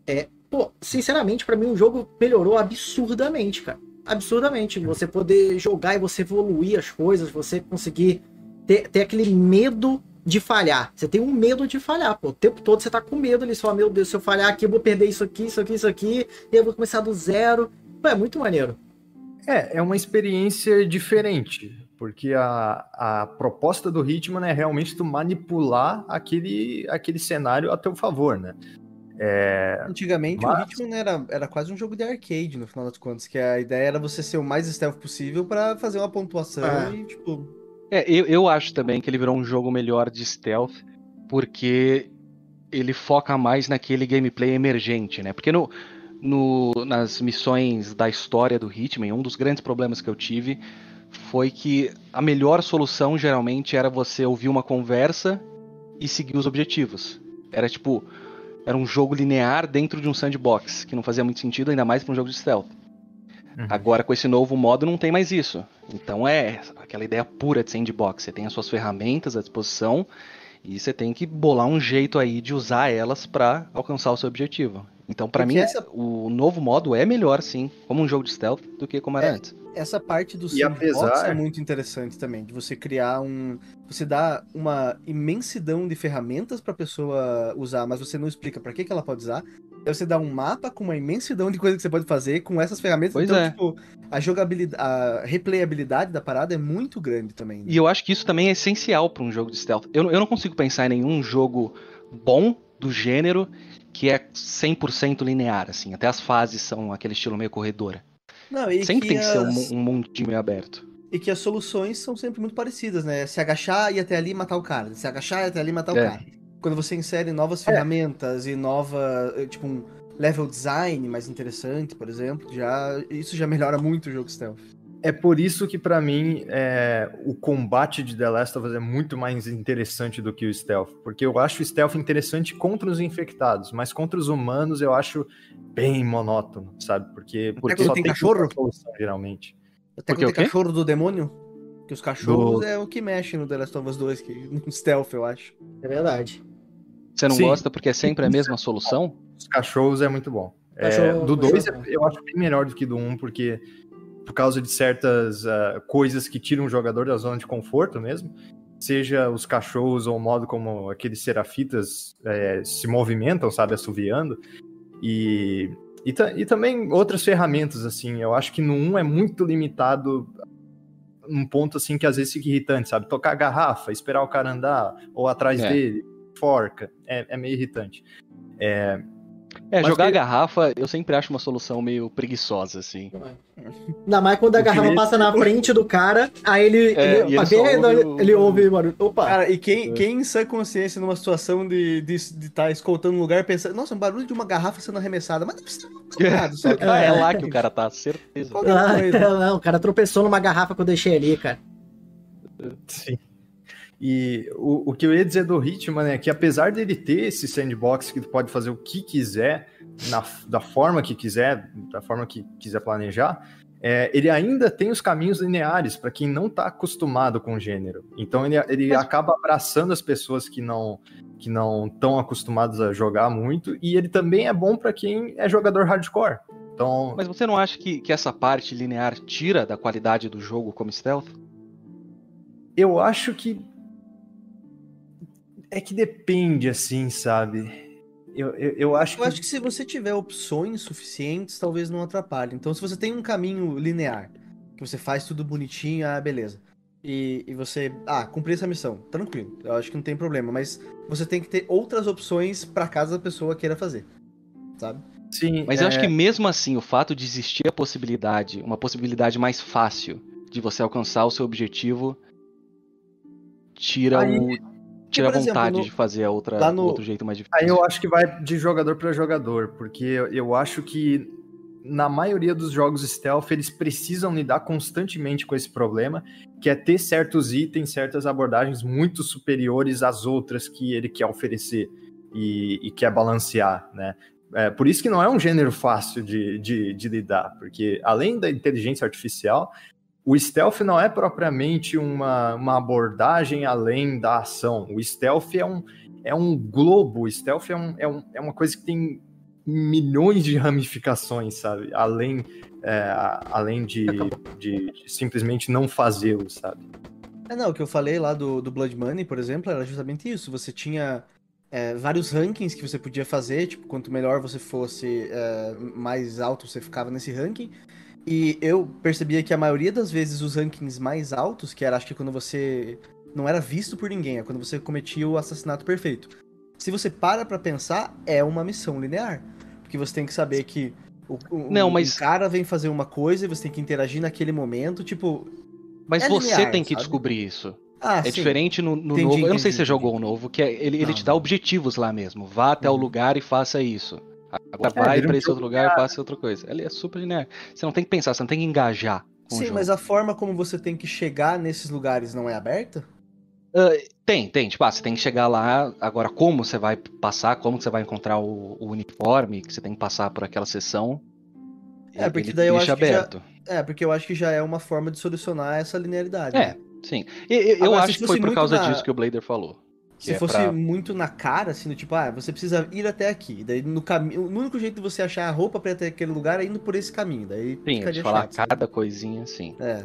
é, pô, sinceramente, pra mim o jogo melhorou absurdamente, cara. Absurdamente. Você poder jogar e você evoluir as coisas, você conseguir ter, ter aquele medo de falhar. Você tem um medo de falhar, pô. O tempo todo você tá com medo ali, você fala, meu Deus, se eu falhar aqui, eu vou perder isso aqui, isso aqui, isso aqui, e eu vou começar do zero. Pô, é muito maneiro. É, é uma experiência diferente, porque a, a proposta do Hitman é realmente tu manipular aquele, aquele cenário a teu favor, né? É, Antigamente Mas- o Hitman era, era quase um jogo de arcade, no final das contas, que a ideia era você ser o mais stealth possível pra fazer uma pontuação É. e, tipo... É, eu, eu acho também que ele virou um jogo melhor de stealth, porque ele foca mais naquele gameplay emergente, né? Porque no, no- nas missões da história do Hitman, um dos grandes problemas que eu tive foi que a melhor solução geralmente era você ouvir uma conversa e seguir os objetivos. Era tipo, era um jogo linear dentro de um sandbox, que não fazia muito sentido, ainda mais para um jogo de stealth. Uhum. Agora com esse novo modo não tem mais isso. Então é aquela ideia pura de sandbox. Você tem as suas ferramentas à disposição e você tem que bolar um jeito aí de usar elas para alcançar o seu objetivo. Então pra Porque mim essa- o novo modo é melhor sim, como um jogo de stealth do que como era É. antes. Essa parte do E sandbox apesar- é muito interessante também, de você criar um... Você dá uma imensidão de ferramentas pra pessoa usar, mas você não explica pra que, que ela pode usar. Aí você dá um mapa com uma imensidão de coisas que você pode fazer com essas ferramentas. Pois então, é. tipo, a jogabilidade, a replayabilidade da parada é muito grande também. né? E eu acho que isso também é essencial para um jogo de stealth. Eu, eu não consigo pensar em nenhum jogo bom do gênero que é 100% linear, assim. Até as fases são aquele estilo meio corredora. Não, e Sempre tem que ser um, as- um mundinho meio aberto. E que as soluções são sempre muito parecidas, né? Se agachar e até ali matar o cara. Se agachar e até ali matar o É. cara. Quando você insere novas ferramentas e nova, eh, tipo, um level design mais interessante, por exemplo, já isso já melhora muito o jogo stealth. É por isso que, pra mim, é, o combate de The Last of Us é muito mais interessante do que o stealth. Porque eu acho o stealth interessante contra os infectados, mas contra os humanos eu acho bem monótono, sabe? Porque, porque só tem tem cachorro? uma solução, geralmente. Até Porque quando o tem quê? cachorro do demônio, que os cachorros Do- é o que mexe no The Last of Us 2, que no stealth, eu acho. É verdade. Você não Sim. gosta porque é sempre a mesma solução? Os cachorros é muito bom. É, do 2 cachorro. eu acho bem melhor do que do 1, um, porque por causa de certas ah, coisas que tiram o jogador da zona de conforto mesmo, seja os cachorros ou o modo como aqueles serafitas eh, se movimentam, sabe, assoviando, e, e, e também outras ferramentas, assim, eu acho que no 1 é muito limitado um ponto, assim, que às vezes fica irritante, sabe, tocar a garrafa, esperar o cara andar, ou atrás É. dele, forca, é, é meio irritante. É, É, Mas jogar que- garrafa eu sempre acho uma solução meio preguiçosa, assim. Ainda mais quando a O garrafa que- passa na frente do cara, aí ele, É, ele, e ele só ainda- ouve o- ele ouve barulho. Opa! Cara, e quem, quem em sã consciência numa situação de estar de, estar escoltando um lugar pensando, nossa, um barulho de uma garrafa sendo arremessada, mas deve ser um quadrado só. Ah, é É. lá que o cara tá, certeza. Ah, coisa. não, o cara tropeçou numa garrafa que eu deixei ali, cara. Sim. E o, o que eu ia dizer do Hitman é que apesar dele ter esse sandbox que pode fazer o que quiser, na, da forma que quiser, da forma que quiser planejar, é, ele ainda tem os caminhos lineares para quem não está acostumado com o gênero. Então ele, ele acaba abraçando as pessoas que não que não estão acostumados a jogar muito e ele também é bom para quem é jogador hardcore. Então, Mas você não acha que, que essa parte linear tira da qualidade do jogo como stealth? eu acho que é que depende assim, sabe? Eu, eu, eu acho Eu que acho que se você tiver opções suficientes, talvez não atrapalhe. Então, se você tem um caminho linear, que você faz tudo bonitinho, ah, beleza. E, e você, ah, cumprir essa missão, tranquilo. Eu acho que não tem problema, mas você tem que ter outras opções pra caso a pessoa queira fazer. Sabe? sim, Mas eu acho é, que mesmo assim, o fato de existir a possibilidade, uma possibilidade mais fácil de você alcançar o seu objetivo, tira Aí- o. Tira por a exemplo, vontade no- de fazer a outra, no- outro jeito mais difícil. Aí eu acho que vai de jogador para jogador, porque eu, eu acho que na maioria dos jogos stealth eles precisam lidar constantemente com esse problema, que é ter certos itens, certas abordagens muito superiores às outras que ele quer oferecer e, e quer balancear, né? É, por isso que não é um gênero fácil de, de, de lidar, porque além da inteligência artificial, o stealth não é propriamente uma, uma abordagem além da ação. O stealth é um, é um globo, o stealth é, um, é, um, é uma coisa que tem milhões de ramificações, sabe? Além, é, além de, de- de simplesmente não fazê-lo, sabe? É, não, o que eu falei lá do, do Blood Money, por exemplo, era justamente isso. Você tinha é, vários rankings que você podia fazer, tipo, quanto melhor você fosse, é, mais alto você ficava nesse ranking. E eu percebia que a maioria das vezes os rankings mais altos, que era acho que quando você não era visto por ninguém, é quando você cometia o assassinato perfeito. Se você para pra pensar, é uma missão linear. Porque você tem que saber que o, o- Não, o mas- cara vem fazer uma coisa e você tem que interagir naquele momento, tipo. Mas é você linear, tem que sabe? descobrir isso. Ah, É sim. diferente no, no Entendi, novo. Eu não sei entendi, se você jogou o novo, que é- ele, ele te dá objetivos lá mesmo. Vá até o Uhum. lugar e faça isso. Agora É, vai pra esse outro lugar e faça outra coisa. Ele é super linear. Você não tem que pensar, você não tem que engajar Sim, mas a forma como você tem que chegar nesses lugares não é aberta? Ah, tem, tem. Tipo, ah, você tem que chegar lá. Agora, como você vai passar, como você vai encontrar o, o uniforme, que você tem que passar por aquela sessão. É, porque ele daí eu acho que já- aberto. É, porque eu acho que já é uma forma de solucionar essa linearidade. É, né? sim. E- eu Agora, acho que foi por causa na- disso que o Blader falou. Que Se é fosse pra- muito na cara, assim, do tipo, ah, você precisa ir até aqui. Daí no caminho. O único jeito de você achar a roupa pra ir até aquele lugar é indo por esse caminho. Daí Sim, de ficaria falar chato, sabe? cada coisinha assim. É.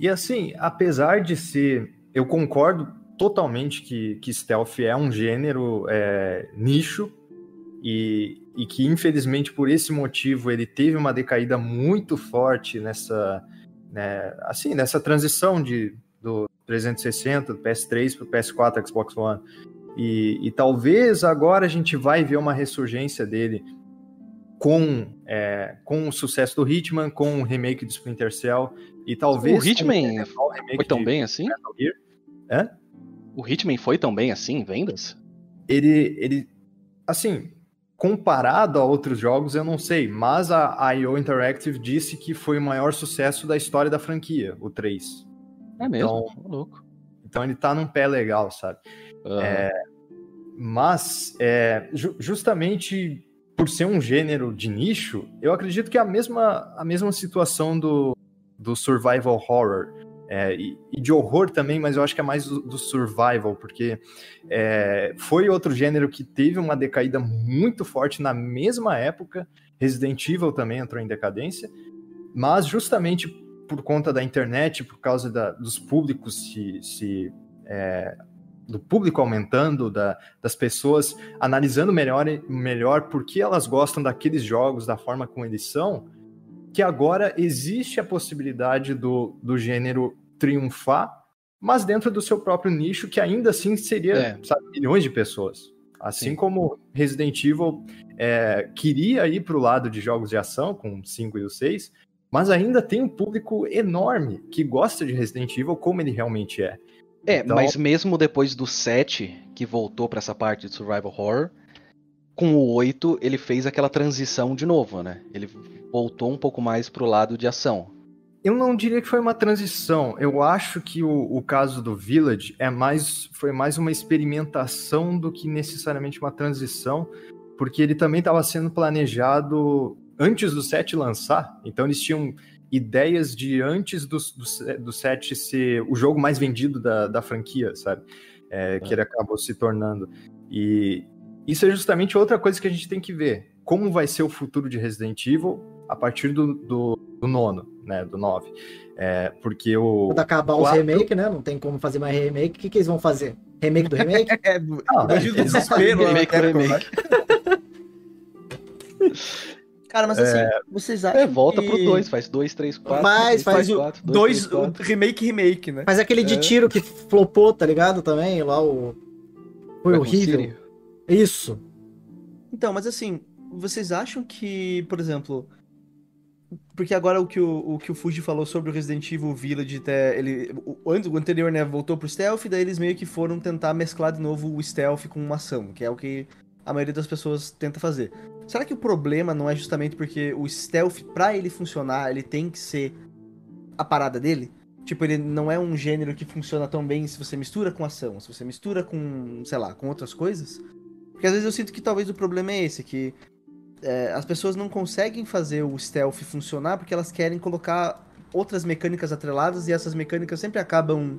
E assim, apesar de ser. Eu concordo totalmente que, que stealth é um gênero é, nicho e, e que, infelizmente, por esse motivo, ele teve uma decaída muito forte nessa. né, assim, nessa transição de, do 360, do PS3 para o PS4, Xbox One. E, e talvez agora a gente vai ver uma ressurgência dele com, é, com o sucesso do Hitman, com o remake do Splinter Cell e talvez O Hitman Foi tão de bem assim? Gear. O Hitman foi tão bem assim em vendas? Ele, ele, assim, comparado a outros jogos, eu não sei, mas a IO Interactive disse que foi o maior sucesso da história da franquia, o 3. É mesmo, Então- Ô, louco. Então ele tá num pé legal, sabe? Aham. Mas, é, ju- justamente por ser um gênero de nicho, eu acredito que é a mesma, a mesma situação do, do survival horror. É, e, e de horror também, mas eu acho que é mais do, do survival, porque é, foi outro gênero que teve uma decaída muito forte na mesma época. Resident Evil também entrou em decadência, mas justamente por conta da internet, por causa da- dos públicos se, se é, do público aumentando, da, das pessoas analisando melhor, melhor por que elas gostam daqueles jogos, da forma como eles são, que agora existe a possibilidade do, do gênero triunfar, mas dentro do seu próprio nicho, que ainda assim seria, É. sabe, milhões de pessoas. Assim Sim. como Resident Evil é, queria ir para o lado de jogos de ação, com o 5 e o 6, mas ainda tem um público enorme que gosta de Resident Evil como ele realmente é. É, Então- mas mesmo depois do 7, que voltou pra essa parte de survival horror, com o 8 ele fez aquela transição de novo, né? Ele voltou um pouco mais pro lado de ação. Eu não diria que foi uma transição. Eu acho que o, o caso do Village é mais, foi mais uma experimentação do que necessariamente uma transição, porque ele também estava sendo planejado antes do 7 lançar. Então eles tinham ideias de antes do, do, do 7 ser o jogo mais vendido da, da franquia, sabe? É, que ele acabou se tornando. E isso é justamente outra coisa que a gente tem que ver. Como vai ser o futuro de Resident Evil a partir do, do, do nono, né? Do 9. É, porque o. Quando acabar os quatro- remake, né? Não tem como fazer mais remake. O que, que eles vão fazer? Remake do remake? É, Ah, o eles vão desespero Remake Capcom, remake. Cara, mas assim, vocês acham É, volta que... pro 2, faz 2, 3, 4. Faz, Faz o quatro, dois, três, o quatro. remake, remake, né? Mas aquele de É. tiro que flopou, tá ligado? Também, lá o. Foi Raccoon horrível. Isso. Então, mas assim, vocês acham que, por exemplo, porque agora o que o, o que o Fuji falou sobre o Resident Evil Village, até ele, o, antes- o anterior, né, voltou pro stealth, daí eles meio que foram tentar mesclar de novo o stealth com uma ação, que é o que a maioria das pessoas tenta fazer. Será que o problema não é justamente porque o stealth, pra ele funcionar, ele tem que ser a parada dele? Tipo, ele não é um gênero que funciona tão bem se você mistura com ação, se você mistura com, sei lá, com outras coisas? Porque às vezes eu sinto que talvez o problema é esse, que é, as pessoas não conseguem fazer o stealth funcionar porque elas querem colocar outras mecânicas atreladas e essas mecânicas sempre acabam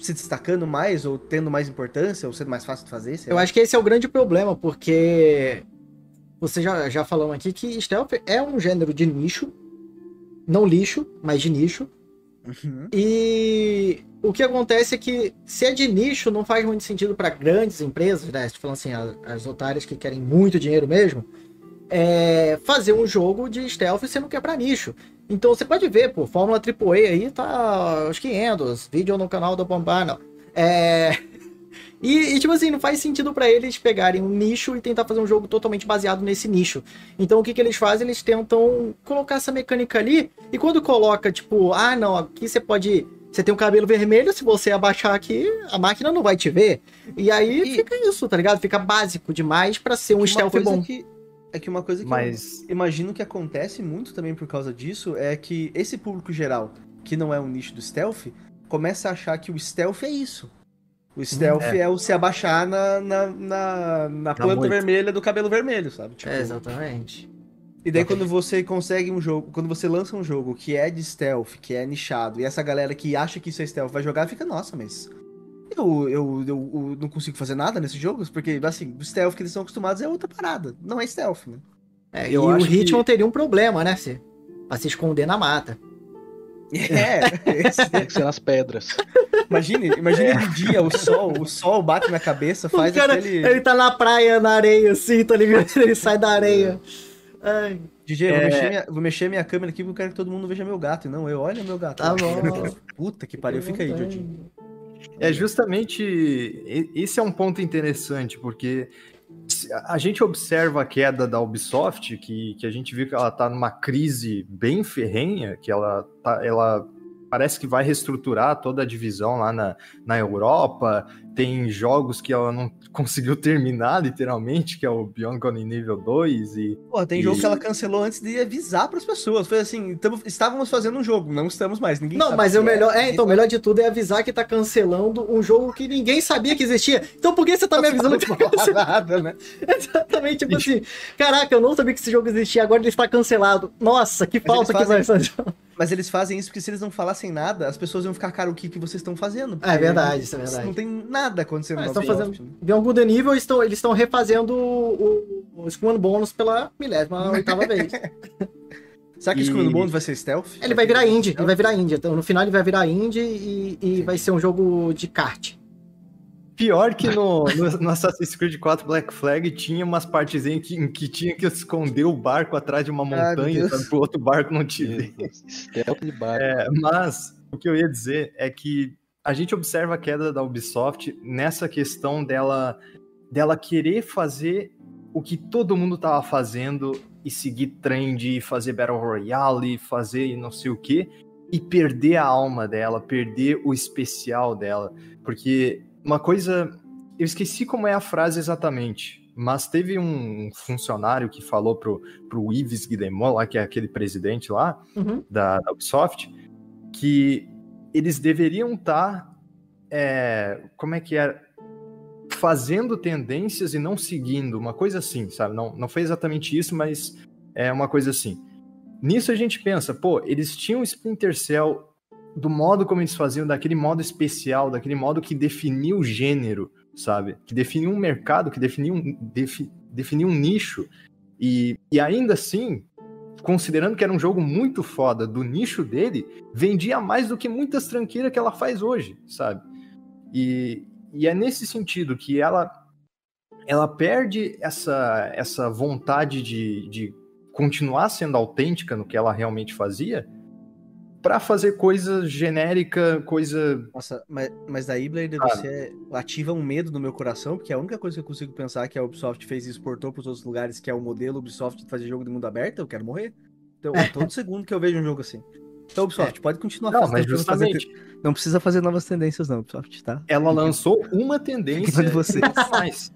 se destacando mais ou tendo mais importância ou sendo mais fácil de fazer. Eu lá. acho que esse é o grande problema, porque você já, já falou aqui que stealth é um gênero de nicho, não lixo, mas de nicho. Uhum. E o que acontece é que se é de nicho, não faz muito sentido para grandes empresas, né? Estou falando assim, as, as otárias que querem muito dinheiro mesmo, é fazer um jogo de stealth sendo que é para nicho. Então você pode ver, pô, Fórmula AAA aí tá aos 500, vídeo no canal da Bombana. É... E, e, tipo assim, não faz sentido para eles pegarem um nicho e tentar fazer um jogo totalmente baseado nesse nicho. Então o que, que eles fazem? Eles tentam colocar essa mecânica ali, e quando coloca, tipo, ah, não, aqui você pode. Você tem um cabelo vermelho, se você abaixar aqui, a máquina não vai te ver. E aí E- fica isso, tá ligado? Fica básico demais pra ser um Uma stealth bom. Que, é que uma coisa que Mas eu imagino que acontece muito também por causa disso é que esse público geral, que não é um nicho do stealth, começa a achar que o stealth é isso. O stealth é, É. o se abaixar na, na, na, na planta moita. vermelha do cabelo vermelho, sabe? Tipo, É, exatamente. E daí quando você consegue um jogo, quando você lança um jogo que é de stealth, que é nichado, e essa galera que acha que isso é stealth vai jogar, fica, nossa, mas eu, eu, eu, eu não consigo fazer nada nesses jogos, porque assim, o stealth que eles são acostumados é outra parada, não é stealth, né? É, e Eu o acho que- Hitman teria um problema, né, se Pra se esconder na mata. É, esse- Tem que ser nas pedras. imagine, imagine de dia, o sol, o sol bate na cabeça, faz o cara, aquele... ele tá na praia, na areia, assim, tá ligado? Ele sai da areia. Ai, DJ, eu vou, É. mexer minha, vou mexer minha câmera aqui porque eu quero que todo mundo veja meu gato, e não eu, olha meu gato. Tá bom. Puta que pariu, fica aí, Diotinho. É justamente esse é um ponto interessante, porque a gente observa a queda da Ubisoft, que, que a gente viu que ela está numa crise bem ferrenha, que ela, tá, ela parece que vai reestruturar toda a divisão lá na, na Europa. Tem jogos que ela não conseguiu terminar, literalmente, que é o Beyond Good nível 2. E Pô, tem E- jogo que ela cancelou antes de avisar pras pessoas. Foi assim, tamo- estávamos fazendo um jogo, não estamos mais. Ninguém Não, mas o melhor, é, então, o melhor de tudo é avisar que tá cancelando um jogo que ninguém sabia que existia. Então por que você tá me avisando que tá nada, né? Exatamente, tipo assim, caraca, eu não sabia que esse jogo existia, agora ele está cancelado. Nossa, que falta que vai fazer. Mas eles fazem isso porque se eles não falassem nada, as pessoas iam ficar, cara, o que, que vocês estão fazendo? É verdade, isso é Não verdade. tem nada acontecendo Ah, estão Ubisoft, fazendo-? De algum nível, eles estão eles estão refazendo o, o, o Bones pela milésima oitava vez. Será que E- Skull and Bones vai ser stealth? Ele vai virar indie, ele vai virar indie. Então, no final ele vai virar indie e, e vai ser um jogo de kart. pior que no, no, no Assassin's Creed 4 Black Flag tinha umas partes em que, em que tinha que esconder o barco atrás de uma meu montanha, Deus. sabe, pro outro barco não te ver. Stealth de barco. É, mas o que eu ia dizer é que a gente observa a queda da Ubisoft nessa questão dela dela querer fazer o que todo mundo tava fazendo e seguir trend, e fazer Battle Royale, fazer não sei o que, e perder a alma dela, perder o especial dela. Porque uma coisa. Eu esqueci como é a frase exatamente, mas teve um funcionário que falou pro, pro Yves Guillemot, lá, que é aquele presidente lá, Uhum. da, da Ubisoft, que eles deveriam estar. é, como é que é? Fazendo tendências e não seguindo, uma coisa assim, sabe? Não, não foi exatamente isso, mas é uma coisa assim. Nisso a gente pensa, pô, eles tinham Splinter Cell do modo como eles faziam, daquele modo especial, daquele modo que definiu o gênero, sabe? Que definiu um mercado, que definiu um, defi, definiu um nicho. E, e ainda assim, considerando que era um jogo muito foda do nicho dele, vendia mais do que muitas tranqueiras que ela faz hoje, sabe? E, e é nesse sentido que ela ela perde essa, essa vontade de, de continuar sendo autêntica no que ela realmente fazia para fazer coisa genérica, coisa. Nossa, mas, mas daí, Blader, Ah. você ativa um medo no meu coração, porque a única coisa que eu consigo pensar que a Ubisoft fez e exportou para os outros lugares, que é o modelo Ubisoft de fazer jogo de mundo aberto, eu quero morrer. Então, todo segundo que eu vejo um jogo assim. Então, Ubisoft, pode continuar Não, mas tentando fazer- justamente Não precisa fazer novas tendências, não, Ubisoft, tá? ela lançou uma tendência de vocês. mais,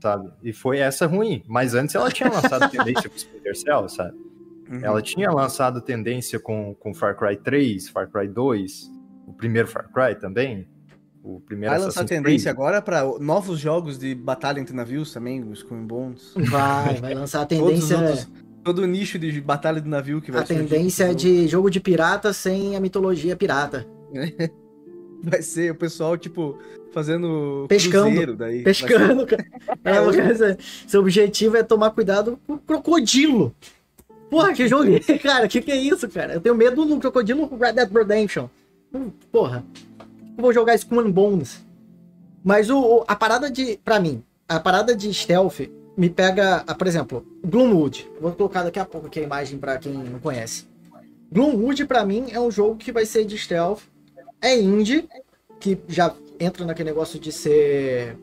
sabe? E foi essa ruim. Mas antes ela tinha lançado tendência com Splinter Cell, sabe? Uhum. Ela tinha lançado tendência com, com Far Cry 3, Far Cry 2, o primeiro Far Cry também. O primeiro Vai lançar tendência Creed. agora para novos jogos de batalha entre navios também, os and Bones. Vai, vai lançar a Todos os tendência. outros- todo o nicho de batalha de navio que vai A surgir tendência é de jogo de pirata sem a mitologia pirata. Vai ser o pessoal, tipo, fazendo Pescando. cruzeiro daí. Pescando, cara. É, coisa- seu objetivo é tomar cuidado com o crocodilo. Porra, que jogo é, cara? Que que é isso, cara? Eu tenho medo no crocodilo Red Dead Redemption. Hum, Porra. Eu vou jogar Skull and Bones. Mas o- a parada de. Pra mim, a parada de stealth me pega. ah, Por exemplo, Gloomwood. Vou colocar daqui a pouco aqui a imagem pra quem não conhece. Gloomwood, pra mim, é um jogo que vai ser de stealth. É indie, que já entra naquele negócio de ser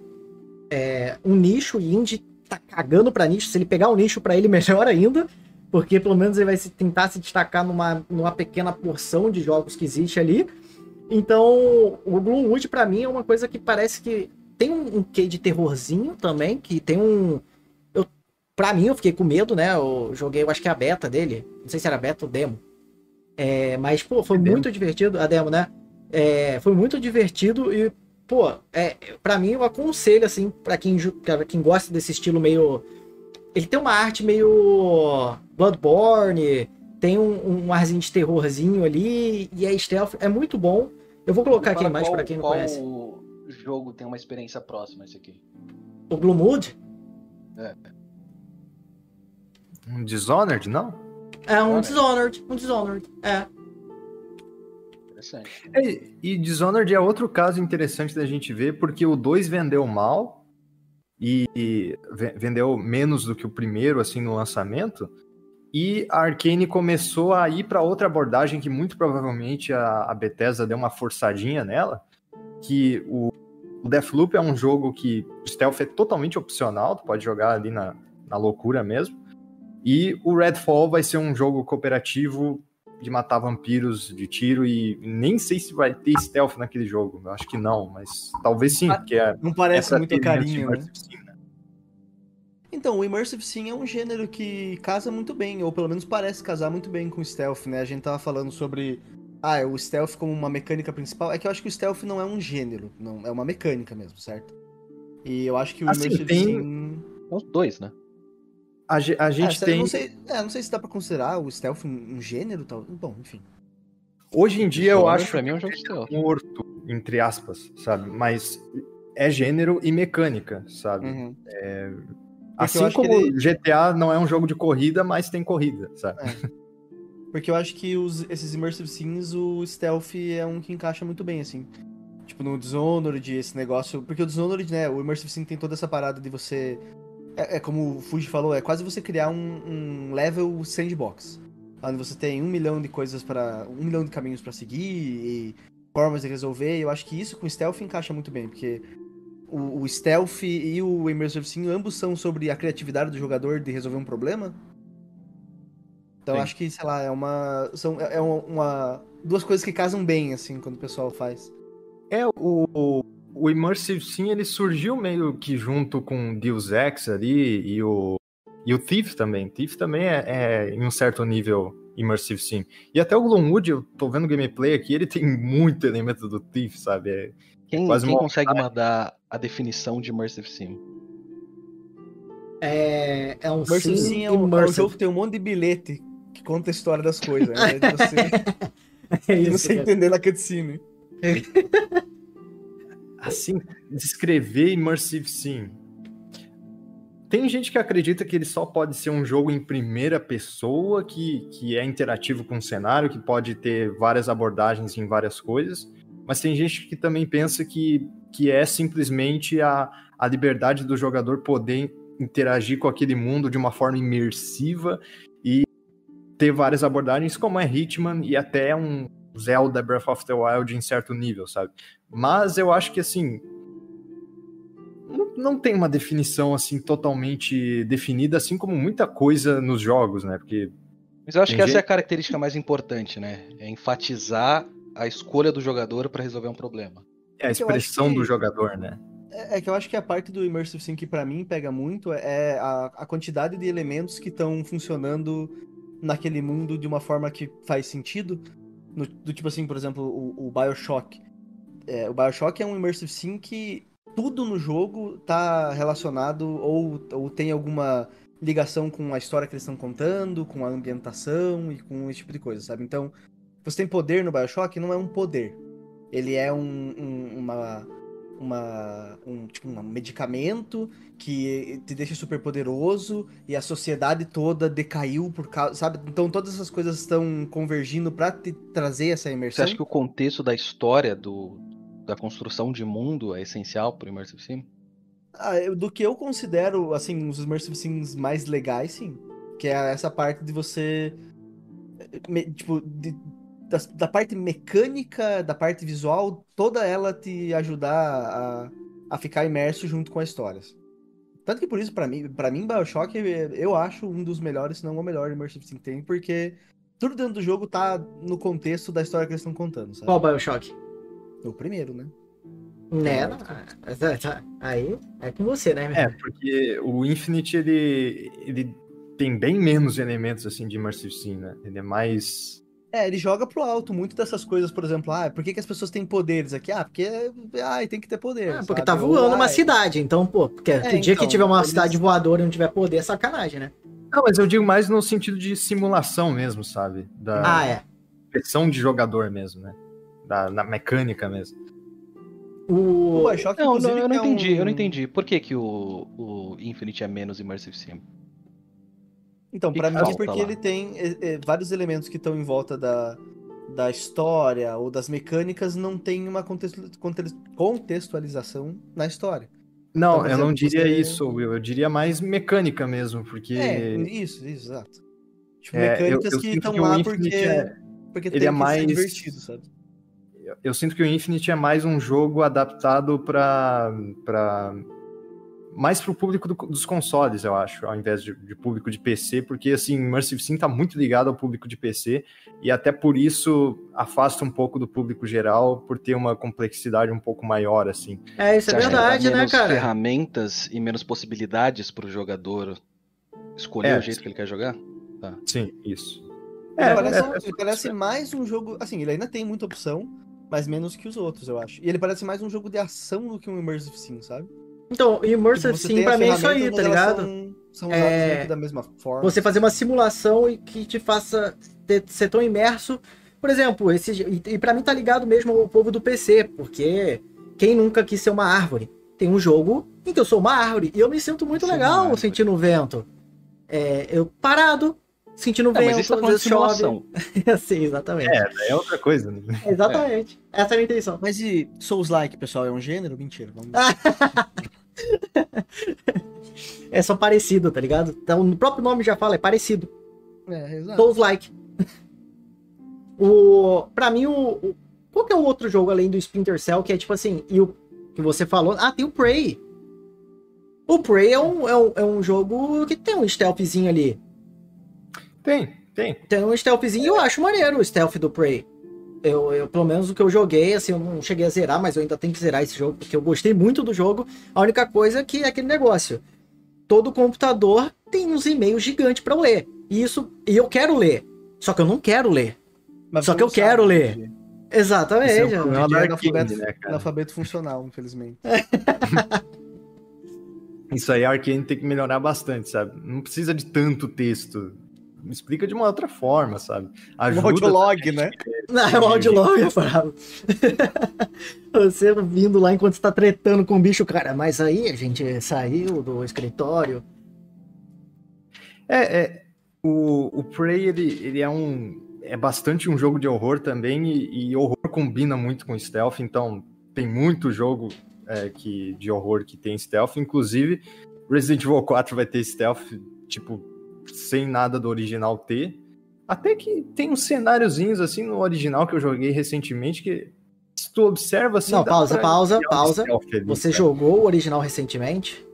é, um nicho, e indie tá cagando pra nicho. Se ele pegar um nicho pra ele, melhor ainda. Porque pelo menos ele vai se, tentar se destacar numa, numa pequena porção de jogos que existe ali. Então, o Gloomwood pra mim é uma coisa que parece que tem um, um quê de terrorzinho também, que tem um. Eu, pra mim, eu fiquei com medo, né? Eu joguei, eu acho que é a beta dele. Não sei se era beta ou demo. É, mas, pô, foi É demo. muito divertido. A demo, né? É, foi muito divertido e, pô, é, pra mim eu aconselho, assim, pra quem, pra quem gosta desse estilo meio. Ele tem uma arte meio Bloodborne, tem um, um arzinho de terrorzinho ali, e é stealth, é muito bom. Eu vou colocar aqui a imagem Qual- pra quem não qual conhece. jogo tem uma experiência próxima esse aqui? O Gloomwood Um Dishonored, não? é um Dishonored. Dishonored, um Dishonored, é. Interessante. É, e Dishonored é outro caso interessante da gente ver, porque o 2 vendeu mal e, ve- vendeu menos do que o primeiro, assim, no lançamento. E a Arkane começou a ir para outra abordagem que muito provavelmente a, a Bethesda deu uma forçadinha nela, que o, o Deathloop é um jogo que o stealth é totalmente opcional, tu pode jogar ali na, na loucura mesmo. E o Redfall vai ser um jogo cooperativo de matar vampiros de tiro e nem sei se vai ter stealth naquele jogo. Eu acho que não, mas talvez sim, porque é Não parece essa muito carinho, né? immersive sim, né? Então, o Immersive Sim é um gênero que casa muito bem, ou pelo menos parece casar muito bem com o stealth, né? A gente tava falando sobre ah, o stealth como uma mecânica principal. É que eu acho que o stealth não é um gênero, não é uma mecânica mesmo, certo? E eu acho que o Assim, Immersive tem- Sim. Os dois, né? A, a gente É, tem. não, sei, é, não sei se dá pra considerar o stealth um, um gênero, tal. Bom, enfim. Hoje em dia eu acho pra mim é um jogo stealth. morto, entre aspas, sabe? Mas é gênero e mecânica, sabe? Uhum. eu Assim como ele- GTA não é um jogo de corrida, mas tem corrida, sabe? Porque eu acho que os, esses Immersive Sims, o stealth é um que encaixa muito bem, assim. Tipo, no Dishonored, esse negócio. Porque o Dishonored, né? O Immersive Sim tem toda essa parada de você. É, é como o Fuji falou, é quase você criar um, um level sandbox. Onde você tem um milhão de coisas para um milhão de caminhos pra seguir e formas de resolver. E eu acho que isso com stealth encaixa muito bem, porque o, o stealth e o immersive sim, ambos são sobre a criatividade do jogador de resolver um problema. Então acho que, sei lá, é uma. São, é uma, uma- Duas coisas que casam bem, assim, quando o pessoal faz. É, o, o Immersive Sim, ele surgiu meio que junto com Deus Ex ali e o, e o Thief também. Thief também é, é em um certo nível Immersive Sim. E até o Gloomwood, eu tô vendo o gameplay aqui, ele tem muito elemento do Thief, sabe? É- Quem, Quase quem uma consegue mandar a definição de Immersive Sim? É, é um Immersive sim sim é um, é um jogo que tem um monte de bilhete que conta a história das coisas. Né? De você, É de isso, você cara. entender na cutscene. assim, descrever Immersive Sim. Tem gente que acredita que ele só pode ser um jogo em primeira pessoa, que, que é interativo com o cenário, que pode ter várias abordagens em várias coisas, mas tem gente que também pensa que, que é simplesmente a, a liberdade do jogador poder interagir com aquele mundo de uma forma imersiva e ter várias abordagens, como é Hitman e até um Zelda Breath of the Wild em certo nível, sabe? Mas eu acho que assim. Não, não tem uma definição assim totalmente definida, assim como muita coisa nos jogos, né? Porque Mas eu acho que essa é a gente- característica mais importante, né? É enfatizar a escolha do jogador para resolver um problema. é a expressão que- do jogador, né? É, é que eu acho que a parte do Immersive Sim que pra mim pega muito é a, a quantidade de elementos que estão funcionando naquele mundo de uma forma que faz sentido. No- do tipo assim, por exemplo, o, o Bioshock. É, o Bioshock é um Immersive Sim que tudo no jogo tá relacionado ou, ou tem alguma ligação com a história que eles estão contando, com a ambientação e com esse tipo de coisa, sabe? Então, você tem poder no Bioshock, não é um poder. Ele é um, um- uma, uma, um, tipo, um medicamento que te deixa super poderoso e a sociedade toda decaiu por causa, sabe? Então todas essas coisas estão convergindo pra te trazer essa Você imersão. acha que o contexto da história do, da construção de mundo é essencial para o Immersive Sim? Ah, do que eu considero, assim, os Immersive Sims mais legais, sim. Que é essa parte de você. tipo, de- da, da parte mecânica, da parte visual, toda ela te ajudar a, a ficar imerso junto com as histórias. Tanto que por isso, pra mim, para mim, Bioshock, eu acho um dos melhores, se não o melhor Immersive Sim que tem, porque tudo dentro do jogo tá no contexto da história que eles estão contando, sabe? Qual Bioshock? O primeiro, né? Né? Aí é com você, né? É, porque o Infinite ele, ele tem bem menos elementos assim de Immersive Sim, né? Ele é mais. É, ele joga pro alto muito dessas coisas, por exemplo, ah, por que, que as pessoas têm poderes aqui? Ah, porque ah, tem que ter poder. Ah, porque sabe? tá Ou, voando uma ah, cidade, então, pô, porque o dia que então, tiver uma eles- cidade voadora e não tiver poder, é sacanagem, né? Não, mas eu digo mais no sentido de simulação mesmo, sabe? Da Ah, é. expressão de jogador mesmo, né? Da, na mecânica mesmo. O O... Bioshock, Não, não, eu não que é entendi, um- eu não entendi. Por que, que o, o Infinite é menos Immersive Sim? Então, que mim é porque lá? ele tem é, é, vários elementos que estão em volta da, da história ou das mecânicas, não tem uma contextu- conte- contextualização na história. Não, Então, eu não diria você- isso, Will. Eu diria mais mecânica mesmo, porque. É, isso, isso, exato. Tipo, É, eu- mecânicas eu que estão que o lá Infinite porque, é- porque ele tem é que mais- ser divertido, sabe? eu- eu sinto que o Infinite é mais um jogo adaptado para para mais pro público do- dos consoles, eu acho, ao invés de, de público de PC, porque assim, Immersive Sim tá muito ligado ao público de PC e até por isso afasta um pouco do público geral por ter uma complexidade um pouco maior assim. É, isso é verdade, né, menos cara? ferramentas e menos possibilidades para o jogador escolher É, o jeito que ele quer jogar? Sim, isso. Ele É, parece, é, um- é, ele parece mais um jogo. Assim, ele ainda tem muita opção, mas menos que os outros, eu acho. E ele parece mais um jogo de ação do que um Immersive Sim, sabe? Então, Tipo, Immersive você Sim pra mim é isso aí, tá ligado? São, são usadas É, da mesma forma. Você fazer uma simulação e que te faça ter- ser tão imerso. Por exemplo, esse, e, para mim tá ligado mesmo ao povo do PC, porque quem nunca quis ser uma árvore? Tem um jogo em que eu sou uma árvore e eu me sinto muito legal sentindo o vento. É, eu parado, sentindo Não, vento, mas isso tá falando de simulação. Sim, exatamente. É, é outra coisa. Né? Exatamente. Essa é a minha intenção. Mas e Souls-like, pessoal, é um gênero? Mentira. Vamos... É só parecido, tá ligado? Então, o próprio nome já fala, é parecido. É, exato. Souls-like. O, pra mim, o, o- qual que é o outro jogo além do Splinter Cell que é tipo assim, e o, que você falou. Ah, tem o Prey. O Prey é um, é um, é um jogo que tem um stealthzinho ali. Tem, tem. Tem um stealthzinho e eu acho maneiro o stealth do Prey. Eu, eu, pelo menos o que eu joguei, assim, eu não cheguei a zerar, mas eu ainda tenho que zerar esse jogo, porque eu gostei muito do jogo. A única coisa é que é aquele negócio. Todo computador tem uns e-mails gigantes para eu ler. E isso, e eu quero ler. Só que eu não quero ler. Mas Só que eu quero ler. Didi. Exatamente. Esse é o O problema. É da analfabeto, né, cara? analfabeto funcional, infelizmente. Isso aí a Arkane tem que melhorar bastante, sabe? Não precisa de tanto texto. Explica de uma outra forma, sabe? O Ajuda. audiolog, né? Não, é o audiolog, é bravo. Você vindo lá enquanto você tá tretando com o bicho, cara. Mas aí a gente saiu do escritório. É, é o, o Prey, ele, ele é um. É bastante um jogo de horror também, e, e horror combina muito com stealth, então tem muito jogo é, que, de horror que tem stealth. Inclusive, Resident Evil 4 vai ter stealth, tipo, sem nada do original ter. Até que tem uns cenáriozinhos assim no original que eu joguei recentemente que. Se tu observa assim. Não, pausa, pausa, pausa. ali, Você cara. jogou o original recentemente?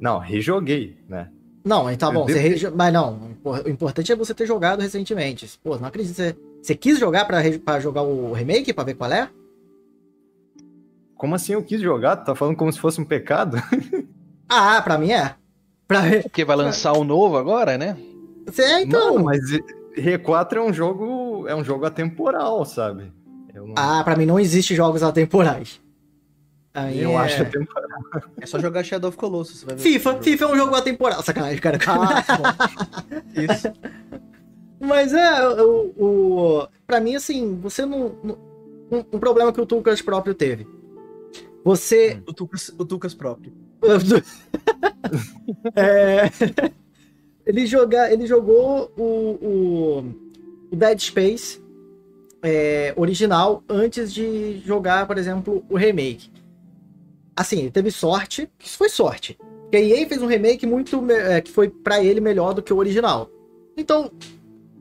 Não, rejoguei, né? Não, então tá bom. Você devo- rejo- Mas não, o importante é você ter jogado recentemente. Pô, não acredito. Você, você quis jogar pra, re- pra jogar o remake, pra ver qual é? Como assim eu quis jogar? Tu tá falando como se fosse um pecado? Ah, pra mim é. Pra... Porque vai lançar o novo agora, né? É, então. Mano, mas R4 é um jogo. É um jogo atemporal, sabe? Eu, não- Ah, pra mim não existe jogos atemporais. Aí eu é... acho atemporal. É só jogar Shadow of Colossus, você vai ver. FIFA, FIFA é um jogo atemporal. Sacanagem, cara. Ah, bom. Isso. Mas é, o, o, pra mim, assim, você não. não- um, um problema que o Tucas próprio teve. Você. O Tucas, o Tucas próprio. É, ele, joga, ele jogou o, o, o Dead Space é, original antes de jogar, por exemplo, o remake. Assim, ele teve sorte, que isso foi sorte. Porque a EA fez um remake muito é, que foi pra ele melhor do que o original. Então,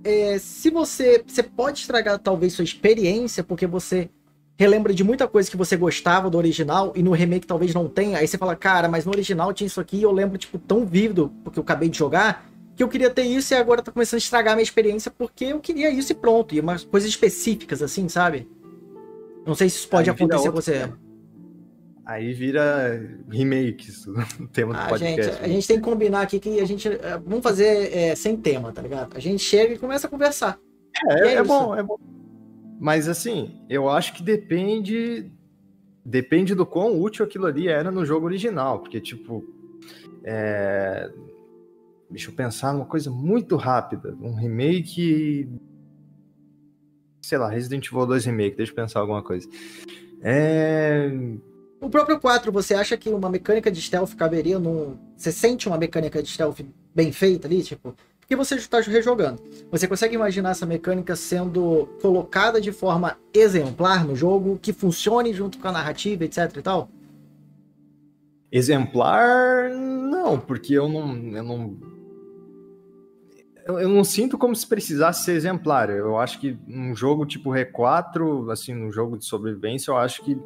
é, se você. Você pode estragar talvez sua experiência, porque você relembra de muita coisa que você gostava do original e no remake talvez não tenha. Aí você fala, cara, mas no original tinha isso aqui e eu lembro, tipo, tão vívido, porque eu acabei de jogar, que eu queria ter isso e agora tá começando a estragar a minha experiência porque eu queria isso e pronto. E umas coisas específicas, assim, sabe? Não sei se isso pode Aí acontecer com você. tema. Aí vira remakes, o tema do Ah, gente, podcast. a gente tem que combinar aqui que a gente. é, Vamos fazer é, sem tema, tá ligado? A gente chega e começa a conversar. É, é é bom, é bom. Mas assim, eu acho que depende. Depende do quão útil aquilo ali era no jogo original. Porque, tipo. é, Deixa eu pensar numa coisa muito rápida. Um remake. Sei lá, Resident Evil 2 Remake, deixa eu pensar alguma coisa. É. O próprio 4, você acha que uma mecânica de stealth caberia num. Você sente uma mecânica de stealth bem feita ali? Tipo, porque você está rejogando. Você consegue imaginar essa mecânica sendo colocada de forma exemplar no jogo, que funcione junto com a narrativa, etc e tal? Exemplar, não, porque eu não. Eu não, eu, não sinto como se precisasse ser exemplar. Eu acho que num jogo tipo R4, assim, num jogo de sobrevivência, eu acho que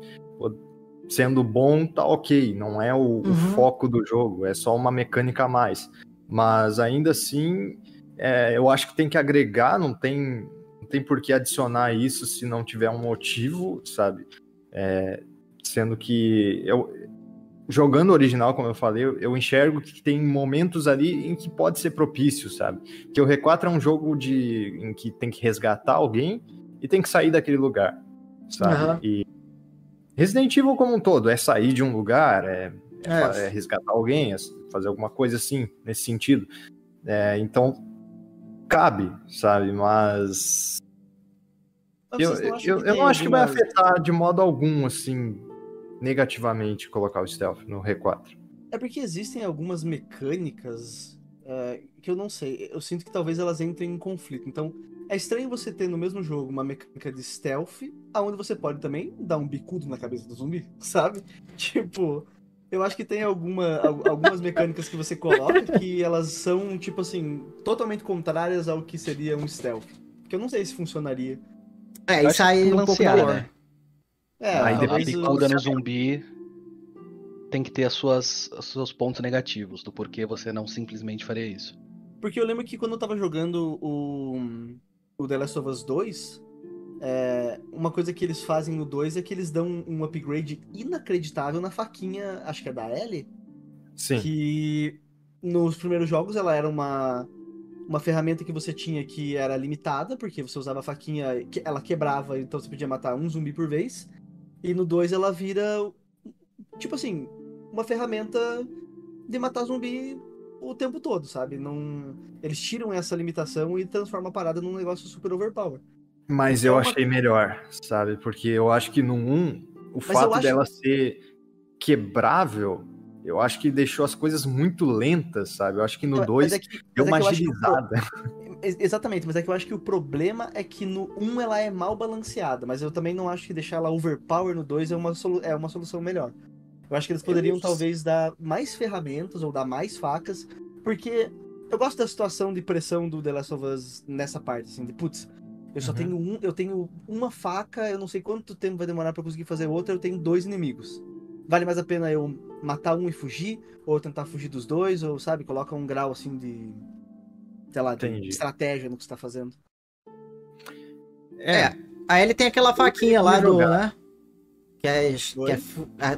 sendo bom tá ok. Não é o, o Uhum. foco do jogo, é só uma mecânica a mais. Mas ainda assim, é, eu acho que tem que agregar, não tem, não tem por que adicionar isso se não tiver um motivo, sabe? É, sendo que eu, jogando original, como eu falei, eu, enxergo que tem momentos ali em que pode ser propício, sabe? Porque o R4 é um jogo de, em que tem que resgatar alguém e tem que sair daquele lugar, sabe? Aham. E Resident Evil como um todo é sair de um lugar, é, é É. é resgatar alguém, é fazer alguma coisa assim, nesse sentido. É, então, cabe, sabe? Mas Mas eu, eu, eu não acho que vai afetar de modo algum, assim, negativamente colocar o stealth no R4. É porque existem algumas mecânicas é, que eu não sei. Eu sinto que talvez elas entrem em conflito. Então, é estranho você ter no mesmo jogo uma mecânica de stealth, aonde você pode também dar um bicudo na cabeça do zumbi, sabe? Tipo, eu acho que tem alguma, al- algumas mecânicas que você coloca que elas são, tipo assim, totalmente contrárias ao que seria um stealth. Porque eu não sei se funcionaria. É, Eu isso aí que um pouco da né? É, Aí depois bicuda no zumbi tem que ter as suas, os seus pontos negativos do porquê você não simplesmente faria isso. Porque eu lembro que quando eu tava jogando o, o The Last of Us 2, é, uma coisa que eles fazem no 2 é que eles dão um upgrade inacreditável na faquinha, acho que é da Ellie, Sim. que nos primeiros jogos ela era uma, uma ferramenta que você tinha que era limitada, porque você usava a faquinha, ela quebrava, então você podia matar um zumbi por vez. E no 2 ela vira, tipo assim, uma ferramenta de matar zumbi o tempo todo, sabe? Não, eles tiram essa limitação e transformam a parada num negócio super overpower. Mas É eu uma- achei melhor, sabe? Porque eu acho que no 1, o eu fato acho- dela ser quebrável, eu acho que deixou as coisas muito lentas, sabe? Eu acho que no Mas 2 é que- deu mas é uma pro- agilizada. Ex- Exatamente, mas é que eu acho que o problema é que no 1 ela é mal balanceada, mas eu também não acho que deixar ela overpower no 2 é uma, solu- é uma solução melhor. Eu acho que eles poderiam talvez dar mais ferramentas ou dar mais facas, porque eu gosto da situação de pressão do The Last of Us nessa parte, assim, de putz, eu só Uhum. tenho um, eu tenho uma faca, eu não sei quanto tempo vai demorar pra conseguir fazer outra, eu tenho dois inimigos. Vale mais a pena eu matar um e fugir, ou tentar fugir dos dois, ou sabe, coloca um grau assim de sei lá, de Entendi. estratégia no que você tá fazendo. É. A Ellie tem aquela faquinha lá do, né? Que é, que é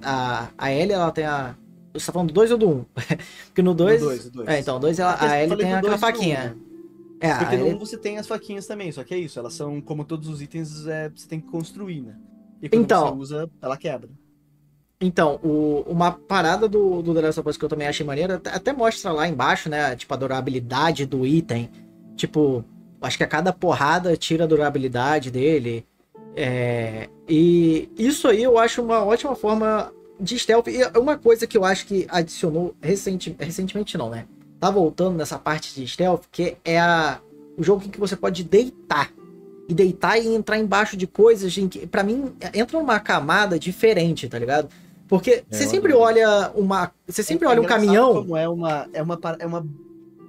a, a, Ellie, ela tem a... Você tá falando do 2 ou do 1? Um? Porque no 2... No dois, no dois. É, então, dois ela, Porque eu a Ellie tem do aquela dois do um, faquinha. né? É, Porque 1 você tem as faquinhas também, só que é isso, elas são como todos os itens, é, você tem que construir, né? E quando Então. você usa, ela quebra. Então, o- uma parada do, do The Last of Us que eu também achei maneira, até, mostra lá embaixo, né? Tipo, a durabilidade do item. Tipo, acho que a cada porrada tira a durabilidade dele. É, e isso aí eu acho uma ótima forma de stealth. E uma coisa que eu acho que adicionou recenti, recentemente, não, né? Tá voltando nessa parte de stealth, que é a, o jogo em que você pode deitar. E deitar e entrar embaixo de coisas em que, pra mim, entra numa camada diferente, tá ligado? Porque você eu sempre olha uma. Você sempre É olha um caminhão. Como é uma, é uma, é uma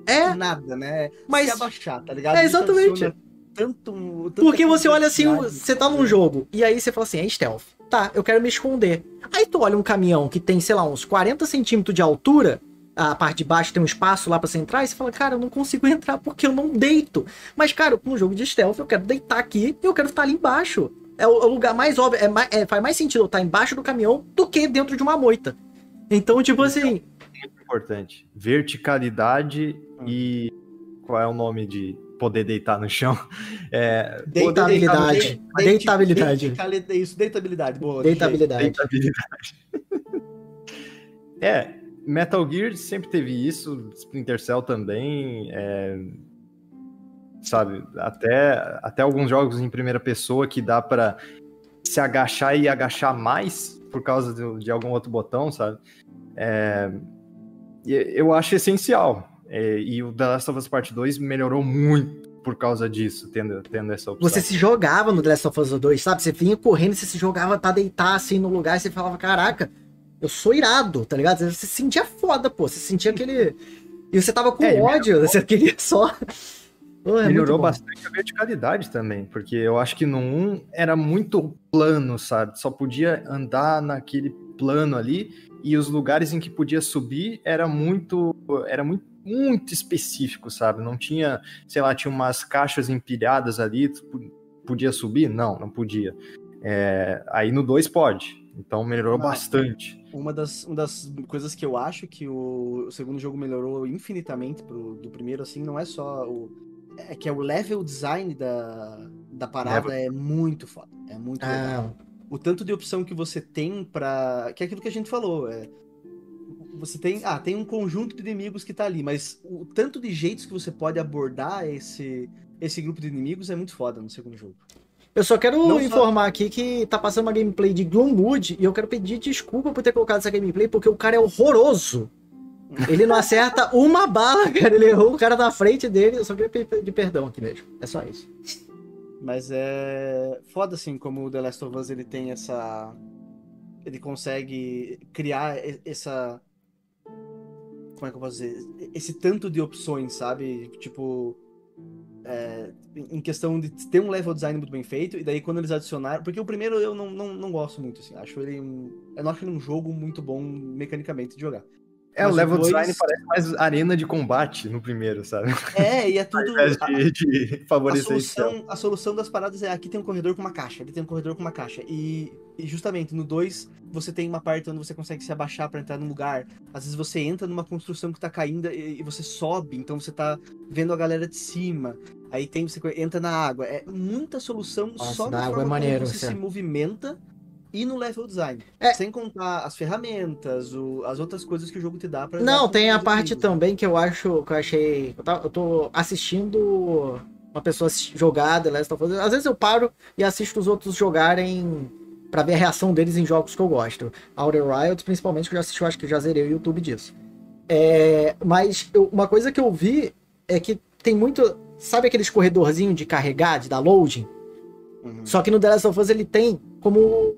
É, nada, né? mas. Se abaixar, tá ligado? É, exatamente. Tanto, Porque você olha assim, você tá num jogo, e aí você fala assim, é stealth. Tá, eu quero me esconder. Aí tu olha um caminhão que tem, sei lá, uns 40 centímetros de altura, a parte de baixo tem um espaço lá pra você entrar, e você fala, cara, eu não consigo entrar porque eu não deito. Mas, cara, num jogo de stealth, eu quero deitar aqui e eu quero estar ali embaixo. É o, é o lugar mais óbvio, é mais- é- faz mais sentido eu estar embaixo do caminhão do que dentro de uma moita. Então, tipo assim, Importante. Verticalidade Hum. e. Qual é o nome de poder deitar no chão? É, Deitabilidade. Deita- Deitabilidade. deitabilidade. Isso, deitabilidade. Boa. deitabilidade. Deitabilidade. é, Metal Gear sempre teve isso, Splinter Cell também, é, sabe, até, até alguns jogos em primeira pessoa que dá pra se agachar e agachar mais por causa de, de algum outro botão, sabe? É, eu acho essencial. é, e o The Last of Us Part 2 melhorou muito por causa disso, tendo, tendo essa opção. Você se jogava no The Last of Us 2, sabe? Você vinha correndo, você se jogava pra deitar assim no lugar e você falava, caraca, eu sou irado, tá ligado? Você se sentia foda, pô. Você sentia aquele. E você tava com É, ódio, você queria só. Pô, é Melhorou bastante a verticalidade também, porque eu acho que no 1 era muito plano, sabe? Só podia andar naquele plano ali e os lugares em que podia subir era muito era muito muito específico, sabe? Não tinha, sei lá, tinha umas caixas empilhadas ali, podia subir? Não, não podia. É, aí no 2 pode. Então melhorou Ah, bastante. Uma das, uma das coisas que eu acho que o, o segundo jogo melhorou infinitamente pro, do primeiro, assim, não é só o. É que é o level design da, da parada é muito foda. É muito legal. Ah, O tanto de opção que você tem pra. Que é aquilo que a gente falou. É, você tem. Ah, tem um conjunto de inimigos que tá ali, mas o tanto de jeitos que você pode abordar esse, esse grupo de inimigos é muito foda no segundo jogo. Eu só quero Não só- informar aqui que tá passando uma gameplay de Gloomwood e eu quero pedir desculpa por ter colocado essa gameplay, porque o cara é horroroso. Ele não acerta uma bala, cara. Ele errou o cara na frente dele. Eu só queria pedir perdão aqui mesmo. É só isso. Mas é foda assim como o The Last of Us ele tem essa ele consegue criar essa como é que eu posso dizer? Esse tanto de opções, sabe? Tipo é, em questão de ter um level design muito bem feito, e daí quando eles adicionaram. Porque o primeiro eu não, não, não gosto muito, assim. Acho ele. Eu não acho ele um jogo muito bom mecanicamente de jogar. É, o Mas level dois- design parece mais arena de combate no primeiro, sabe? É, e é tudo. a- de, de A favorecer esse solução, a solução das paradas é aqui tem um corredor com uma caixa, ali tem um corredor com uma caixa. E, e justamente no 2 você tem uma parte onde você consegue se abaixar pra entrar num lugar. Às vezes você entra numa construção que tá caindo e, e você sobe, então você tá vendo a galera de cima. Aí tem você entra na água. É muita solução Nossa, só da na água forma é maneiro, como você é. se movimenta e no level design. É. Sem contar as ferramentas, o- as outras coisas que o jogo te dá pra Não, tem a parte também que eu acho, que eu achei. Eu, tá- eu tô assistindo uma pessoa The Last of Us. Às vezes eu paro e assisto os outros jogarem pra ver a reação deles em jogos que eu gosto. Outer Wilds, principalmente, que eu já assisti, eu acho que já zerei o YouTube disso. É, mas eu- uma coisa que eu vi é que tem muito. Sabe aqueles corredorzinhos de carregar, de dar loading? Uhum. Só que no The Last of Us ele tem como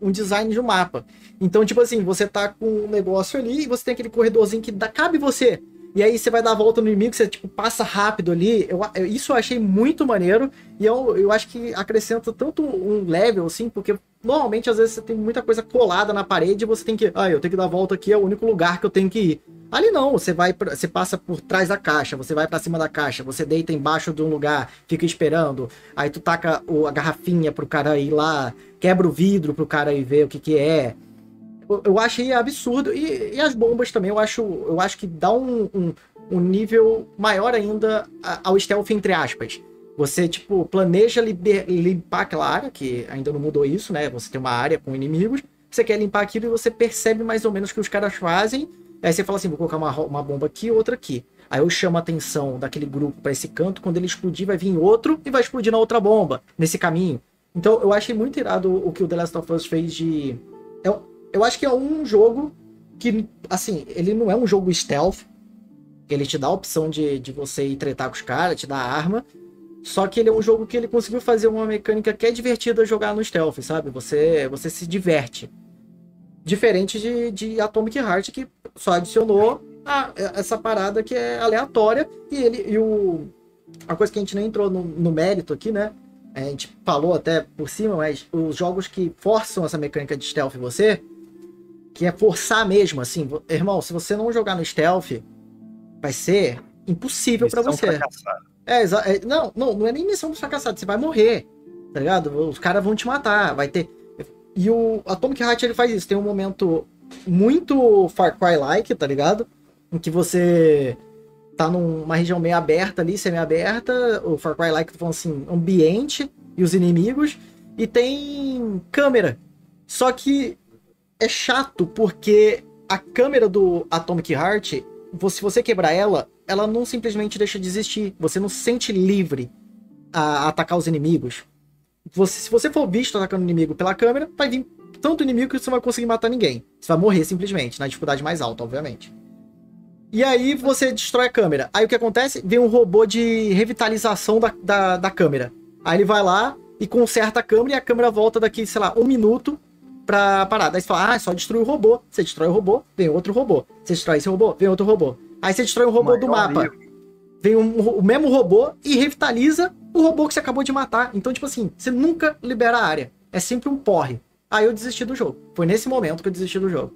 um design de um mapa. Então, tipo assim, você tá com um negócio ali e você tem aquele corredorzinho que dá, cabe você. E aí você vai dar a volta no inimigo, você tipo passa rápido ali. Eu, eu- isso eu achei muito maneiro. E eu, eu acho que acrescenta tanto um level, assim, porque normalmente às vezes você tem muita coisa colada na parede e você tem que. Ah, eu tenho que dar a volta aqui, é o único lugar que eu tenho que ir. Ali não, você vai, você passa por trás da caixa, você vai pra cima da caixa, você deita embaixo de um lugar, fica esperando. Aí tu taca o- a garrafinha pro cara ir lá, quebra o vidro pro cara ir ver o que que é. Eu, eu achei absurdo. E, e as bombas também, eu acho, eu acho que dá um, um, um nível maior ainda ao stealth, entre aspas. Você, tipo, planeja limpar aquela área, que ainda não mudou isso, né? Você tem uma área com inimigos, você quer limpar aquilo e você percebe mais ou menos o que os caras fazem. Aí você fala assim, vou colocar uma, uma bomba aqui outra aqui. Aí eu chamo a atenção daquele grupo pra esse canto, quando ele explodir vai vir outro e vai explodir na outra bomba, nesse caminho. Então eu achei muito irado o que o The Last of Us fez de... Eu, eu acho que é um jogo que, assim, ele não é um jogo stealth, ele te dá a opção de, de você ir tretar com os caras, te dá arma, só que ele é um jogo que ele conseguiu fazer uma mecânica que é divertida jogar no stealth, sabe? Você, você se diverte. Diferente de, de Atomic Heart, que só adicionou a- essa parada que é aleatória. E ele e o. A coisa que a gente nem entrou no, no mérito aqui, né? A gente falou até por cima, mas os jogos que forçam essa mecânica de stealth em você, que é forçar mesmo, assim, irmão, se você não jogar no stealth, vai ser impossível pra Missão você. fracassada. É, é, não, não, não é nem missão dos fracassados, você vai morrer, tá ligado? Os caras vão te matar, vai ter. E o Atomic Heart ele faz isso, tem um momento muito Far Cry-like, tá ligado? Em que você tá numa região meio aberta ali, semi-aberta, o Far Cry-like, tô falando assim, ambiente e os inimigos, e tem câmera. Só que é chato porque a câmera do Atomic Heart, se você quebrar ela, ela não simplesmente deixa de existir. Você não se sente livre a atacar os inimigos. Você, se você for visto atacando o inimigo pela câmera, vai vir tanto inimigo que você não vai conseguir matar ninguém. Você vai morrer simplesmente, na dificuldade mais alta, obviamente. E aí você destrói a câmera. Aí o que acontece? Vem um robô de revitalização da, da, da câmera. Aí ele vai lá e conserta a câmera e a câmera volta daqui, sei lá, um minuto pra parar. Daí você fala, ah, é só destruir o robô. Você destrói o robô, vem outro robô. Você destrói esse robô, vem outro robô. Aí você destrói um robô do Maior mapa. erro. Vem um- o mesmo robô e revitaliza o robô que você acabou de matar. Então, tipo assim, você nunca libera a área. É sempre um porre. Aí eu desisti do jogo. Foi nesse momento que eu desisti do jogo.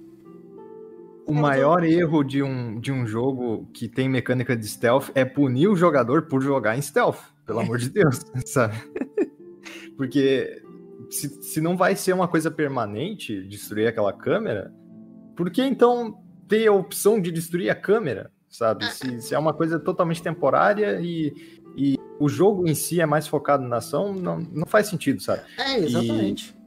O maior erro de um, de um jogo que tem mecânica de stealth é punir o jogador por jogar em stealth. Pelo amor de Deus, sabe? Porque se, se não vai ser uma coisa permanente destruir aquela câmera, por que então ter a opção de destruir a câmera? Sabe? Se, se é uma coisa totalmente temporária e, e o jogo em si é mais focado na ação, não, não faz sentido, sabe? É, exatamente. E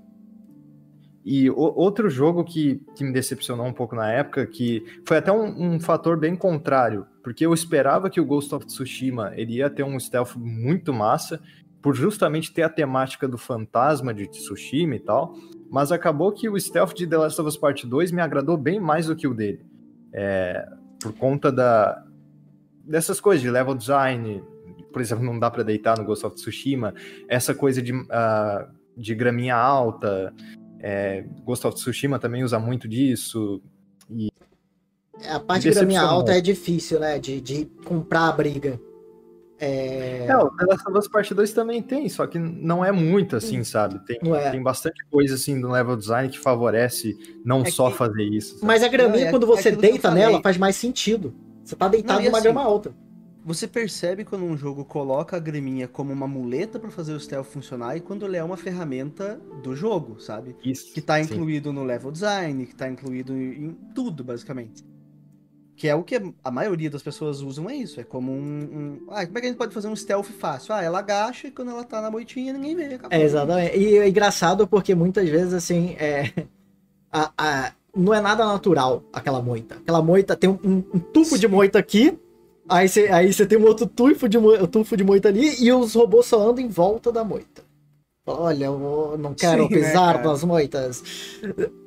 o- outro jogo que, que me decepcionou um pouco na época, que foi até um, um fator bem contrário, porque eu esperava que o Ghost of Tsushima ele ia ter um stealth muito massa, por justamente ter a temática do fantasma de Tsushima e tal, mas acabou que o stealth de The Last of Us Part 2 me agradou bem mais do que o dele. É, por conta da, dessas coisas de level design, por exemplo, não dá pra deitar no Ghost of Tsushima, essa coisa de, ah, de graminha alta, é, Ghost of Tsushima também usa muito disso. É, A parte da minha alta é difícil, né? De, de comprar a briga. É... É, o The Last of Us Part 2 também tem, só que não é muito assim, sabe? Tem, Não é. tem bastante coisa assim do level design que favorece não É só que- fazer isso. sabe? Mas a graminha, Não, é- quando é você deita nela, faz mais sentido. Você tá deitado Não, e numa assim, grama alta. Você percebe quando um jogo coloca a graminha como uma muleta pra fazer o stealth funcionar e quando ele é uma ferramenta do jogo, sabe? Isso, Que tá sim. incluído no level design, que tá incluído em tudo, basicamente. Que é o que a maioria das pessoas usam, é isso. É como um. um- Ah, como é que a gente pode fazer um stealth fácil? Ah, ela agacha e quando ela tá na moitinha ninguém vê. acabou. É, exatamente. E é engraçado porque muitas vezes, assim, é. a- a- não é nada natural aquela moita. Aquela moita tem um, um- um tufo de moita aqui, aí você aí tem um outro tufo de, tufo de moita ali, e os robôs só andam em volta da moita. Olha, eu não quero Sim, né, pisar cara? nas moitas.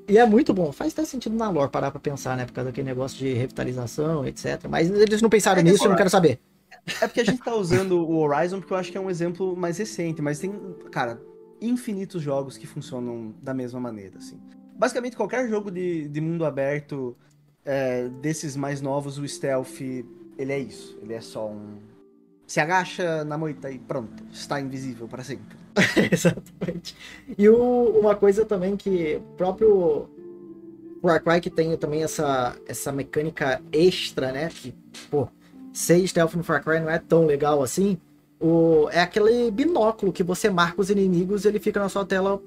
E é muito bom. Faz até sentido na lore parar pra pensar, né? Por causa daquele negócio de revitalização, etc. Mas eles não pensaram É nisso, eu não assim, quero saber. É porque a gente tá usando o Horizon porque eu acho que é um exemplo mais recente, mas tem, cara, infinitos jogos que funcionam da mesma maneira, assim. Basicamente, qualquer jogo de, de mundo aberto é, desses mais novos, o stealth, ele é isso. Ele é só um... Se agacha na moita e pronto, está invisível para sempre. Exatamente. E o- uma coisa também que o próprio Far Cry que tem também essa, essa mecânica extra, né? Que, pô, ser stealth no Far Cry não é tão legal assim. O, é aquele binóculo que você marca os inimigos ele fica na sua tela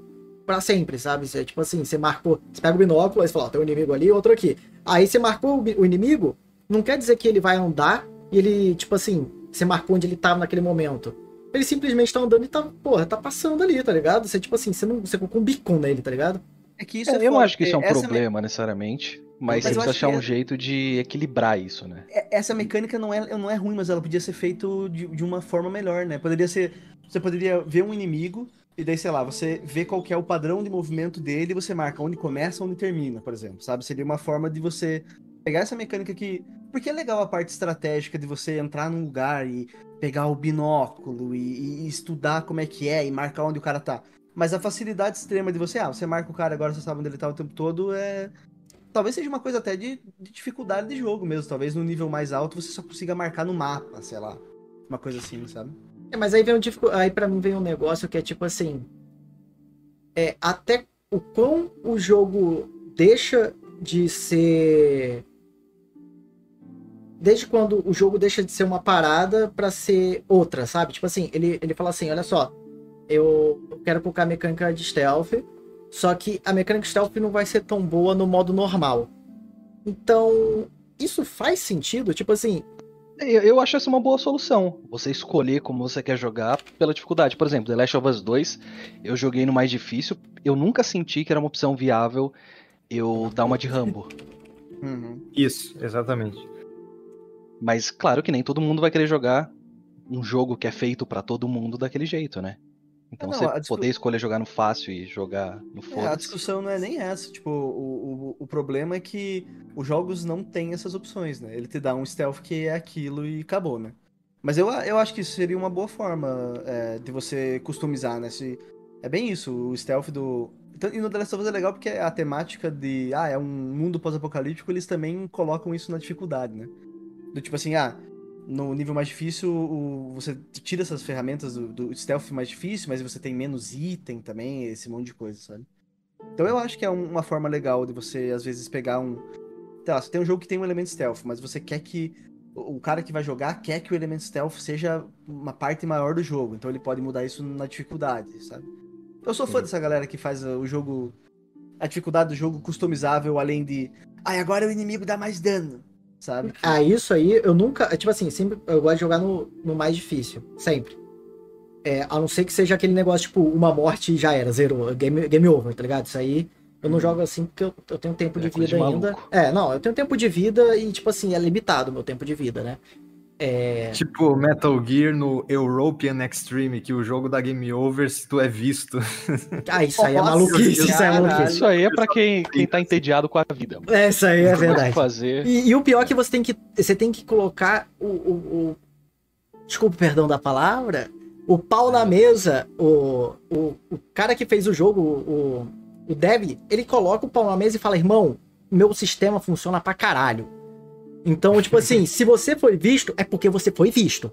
pra sempre, sabe? Tipo assim, você marcou, você pega o binóculo, aí você fala, ó, tem um inimigo ali, outro aqui. Aí você marcou o, o inimigo, não quer dizer que ele vai andar e ele, tipo assim, você marcou onde ele tava naquele momento. Ele simplesmente tá andando e tá, porra, tá passando ali, tá ligado? Você, tipo assim, você não você colocou um beacon nele, tá ligado? É que isso É, é, eu não foda, acho que isso é um porque essa problema necessariamente, mas, Mas eu você precisa achar um é- jeito de equilibrar isso, né? É- essa mecânica não é, não é ruim, mas ela podia ser feita de, de uma forma melhor, né? Poderia ser. Você poderia ver um inimigo, e daí, sei lá, você vê qual que é o padrão de movimento dele e você marca onde começa onde termina, por exemplo. Sabe? Seria uma forma de você pegar essa mecânica que. Porque é legal a parte estratégica de você entrar num lugar e pegar o binóculo e, e estudar como é que é e marcar onde o cara tá. Mas a facilidade extrema de você, ah, você marca o cara agora, você sabe onde ele tá o tempo todo, é. Talvez seja uma coisa até de, de dificuldade de jogo mesmo. Talvez no nível mais alto você só consiga marcar no mapa, sei lá. Uma coisa assim, sabe? É, mas aí vem um aí para mim vem um negócio que é tipo assim, é até o quão o jogo deixa de ser desde quando o jogo deixa de ser uma parada pra ser outra, sabe? Tipo assim, ele ele fala assim, olha só, eu quero colocar a mecânica de stealth, só que a mecânica de stealth não vai ser tão boa no modo normal. Então, isso faz sentido? Tipo assim, Eu, eu acho essa uma boa solução. Você escolher como você quer jogar pela dificuldade. Por exemplo, The Last of Us 2, eu joguei no mais difícil. Eu nunca senti que era uma opção viável eu dar uma de Rambo. Uhum. Isso, exatamente. Mas claro que nem todo mundo vai querer jogar um jogo que é feito pra todo mundo daquele jeito, né? Então Não, você discu- poder escolher jogar no fácil e jogar no É, a foda discussão não é nem essa. Tipo, o, o, o problema é que os jogos não têm essas opções, né? Ele te dá um stealth que é aquilo e acabou, né? Mas eu, eu acho que isso seria uma boa forma é, de você customizar, né? Se, é bem isso, o stealth do. Então, E no The Last of Us é legal porque a temática de. Ah, é um mundo pós-apocalíptico, eles também colocam isso na dificuldade, né? Do tipo assim, ah, no nível mais difícil, o- você tira essas ferramentas do, do stealth mais difícil, mas você tem menos item também, esse monte de coisa, sabe? Então eu acho que é um- uma forma legal de você, às vezes, pegar um. Sei lá, você tem um jogo que tem um elemento stealth, mas você quer que. O o cara que vai jogar quer que o elemento stealth seja uma parte maior do jogo, então ele pode mudar isso na dificuldade, sabe? Eu sou fã Sim. dessa galera que faz uh, o jogo. A dificuldade do jogo customizável, além de. Ah, agora o inimigo dá mais dano, sabe? Ah, isso aí eu nunca. Tipo assim, sempre eu gosto de jogar no, no mais difícil. Sempre. É, a não ser que seja aquele negócio, tipo, uma morte e já era, zerou. Game, game over, tá ligado? Isso aí eu não jogo assim porque eu, eu tenho tempo É de vida de ainda. É, não, eu tenho tempo de vida e, tipo assim, é limitado o meu tempo de vida, né? É. Tipo Metal Gear no European Extreme, que o jogo da Game Over se tu é visto. Ah, isso aí é maluquice, isso aí é maluquice. Isso aí é pra quem, quem tá entediado com a vida. mano. É, isso aí é que verdade. fazer. E, e o pior é que você tem que, você tem que colocar o, o, o- Desculpa o perdão da palavra. O pau na mesa, o, o, o cara que fez o jogo, o, o Dev, ele coloca o pau na mesa e fala: irmão, meu sistema funciona pra caralho. Então, tipo assim, se você foi visto, é porque você foi visto.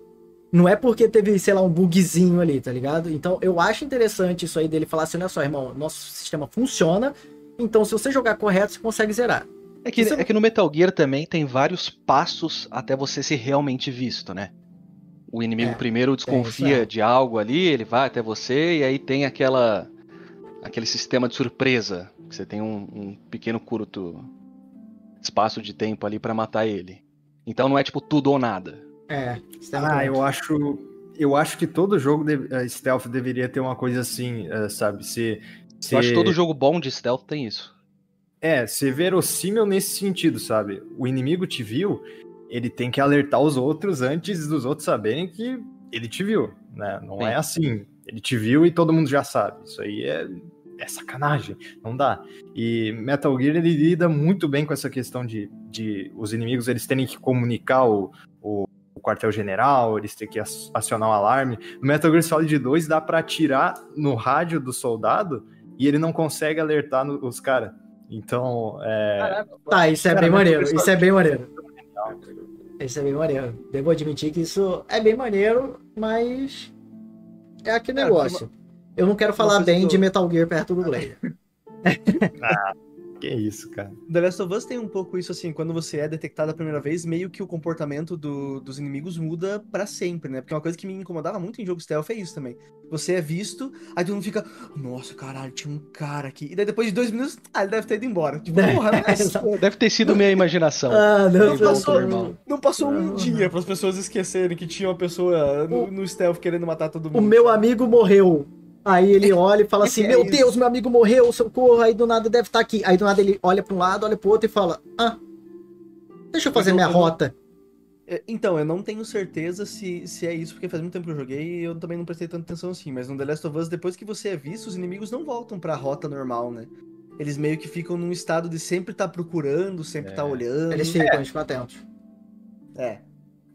Não é porque teve, sei lá, um bugzinho ali, tá ligado? Então eu acho interessante isso aí dele falar assim, olha só, irmão, nosso sistema funciona, então se você jogar correto, você consegue zerar. É que, Isso- é que no Metal Gear também tem vários passos até você ser realmente visto, né? O inimigo É, primeiro isso desconfia é. de algo ali, ele vai até você, e aí tem aquela aquele sistema de surpresa, que você tem um, um pequeno curto espaço de tempo ali pra matar ele. Então não é tipo tudo ou nada. É, Ah, eu acho. Eu acho que todo jogo de, eh, stealth deveria ter uma coisa assim, eh, sabe? Ser, ser, Eu acho que todo jogo bom de stealth tem isso. É, ser verossímil nesse sentido, sabe? O inimigo te viu, ele tem que alertar os outros antes dos outros saberem que ele te viu, né? Não Sim. é assim. Ele te viu e todo mundo já sabe. Isso aí é, é sacanagem, não dá. E Metal Gear ele lida muito bem com essa questão de, de os inimigos eles terem que comunicar o, o, o quartel-general, eles têm que ac- acionar o alarme. No Metal Gear Solid 2 dá pra atirar no rádio do soldado e ele não consegue alertar no- os caras. Então, é, Tá, isso é Cara, bem maneiro, isso é bem maneiro. Solid Isso é bem maneiro. Devo admitir que isso é bem maneiro, mas é aquele É, negócio. Eu não quero falar coisa bem de Metal Gear perto do Blade. que isso, cara. The Last of Us tem um pouco isso assim, quando você é detectado a primeira vez, meio que o comportamento do- dos inimigos muda pra sempre, né? Porque uma coisa que me incomodava muito em jogo stealth é isso também. Você é visto, aí todo mundo fica, nossa, caralho, tinha um cara aqui. E daí depois de dois minutos, ah, ele deve ter ido embora. Tipo, porra, não, é- Deve ter sido minha imaginação. Ah, não, não Não, passou, normal. não passou um Não. dia para as pessoas esquecerem que tinha uma pessoa no, no stealth querendo matar todo mundo. O meu amigo morreu. Aí ele olha e fala assim: É Meu isso. Deus, meu amigo morreu, socorro. Aí do nada deve estar aqui. Aí do nada ele olha pra um lado, olha pro outro e fala: Ah, deixa eu fazer eu- minha não- rota. É, Então, eu não tenho certeza se, se é isso, porque faz muito tempo que eu joguei e eu também não prestei tanta atenção assim. Mas no The Last of Us, depois que você é visto, os inimigos não voltam pra rota normal, né? Eles meio que ficam num estado de sempre estar procurando, sempre É. estar olhando. Eles ficam, eles ficam atentos. É.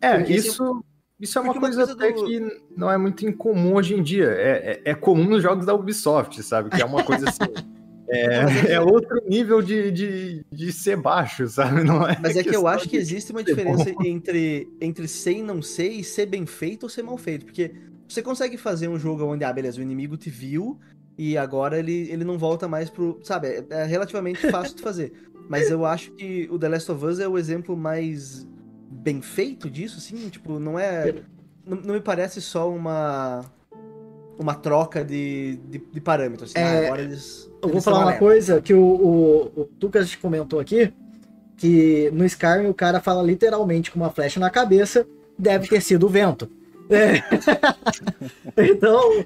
É, Porque esse- isso, isso é uma uma coisa, coisa até do- que não é muito incomum hoje em dia. É, é, é comum nos jogos da Ubisoft, sabe? Que é uma coisa assim. É, é outro nível de, de, de ser baixo, sabe? Não é Mas é que eu acho que existe uma diferença entre, entre ser e não ser e ser bem feito ou ser mal feito. Porque você consegue fazer um jogo onde, ah, beleza, o inimigo te viu e agora ele, ele não volta mais pro. Sabe, é, é relativamente fácil de fazer. Mas eu acho que o The Last of Us é o exemplo mais bem feito disso, assim. Tipo, não é. Não, não me parece só uma. Uma troca de, de, de parâmetros. Assim, É, ah, agora eles. Eu vou eles falar são uma coisa que o, o, o Tucas comentou aqui, que no Skyrim o cara fala literalmente com uma flecha na cabeça, deve ter sido o vento. É. então,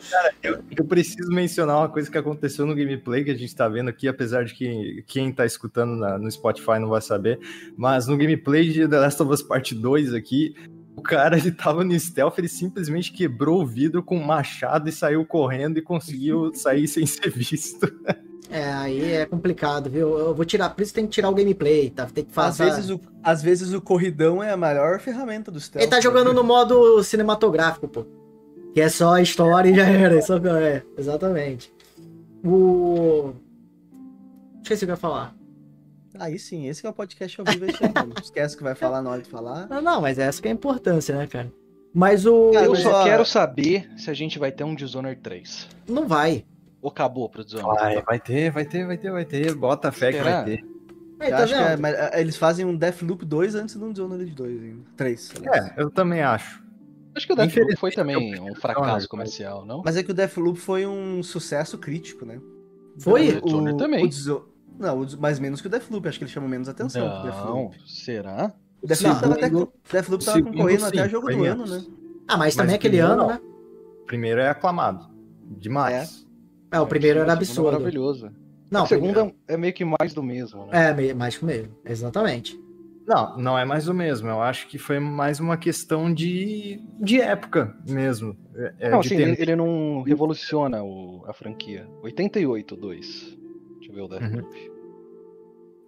Eu preciso mencionar uma coisa que aconteceu no gameplay que a gente tá vendo aqui, apesar de que quem tá escutando na- no Spotify não vai saber, mas no gameplay de The Last of Us Part 2 aqui, o cara ele tava no stealth, ele simplesmente quebrou o vidro com um machado e saiu correndo e conseguiu sair sem ser visto. é, aí é complicado, viu? Eu vou tirar, por isso tem que tirar o gameplay, tá? Tem que Às fazer. vezes, o, às vezes o corridão é a melhor ferramenta do stealth. Ele tá né? jogando no modo cinematográfico, pô. Que é só a história e já era. Só, é, exatamente. O. Esqueci o que eu ia falar. Aí sim, esse que é o podcast ao vivo aí chegando. Esquece o que vai falar na hora de falar. Não, não, mas essa que é a importância, né, cara? Mas o. Cara, Eu mas só quero saber se a gente vai ter um Dishonored 3. Não vai. Ou acabou pro Dishonored? Vai, vai ter, vai ter, vai ter, vai ter. Bota fé que vai ter. Eu tá acho que é, mas, é, eles fazem um Deathloop 2 antes do Dishonored 2 ainda. 3. aliás. É, eu também acho. Acho que o Deathloop foi também um fracasso comercial, não? Mas é que o Deathloop foi um sucesso crítico, né? Foi? O Dishonored também. o Não, o mas menos que o Deathloop. Acho que ele chamou menos atenção que o Não, Deathloop. será? O Deathloop Não, tava, até, segundo- Deathloop tava segundo, concorrendo sim, até a jogo do ano, né? Ah, mas Mas também aquele primeiro ano, não. né? Primeiro é aclamado. Demais. É, o primeiro era O é absurdo. maravilhoso. Não, o segundo é meio que mais do mesmo, né? É, meio- mais que o mesmo. Exatamente. Não, não é mais o mesmo. Eu acho que foi mais uma questão de, de época mesmo. É, é, não, de assim, ele, ele não revoluciona o- a franquia. 88, 2. Deixa eu ver o Deathloop.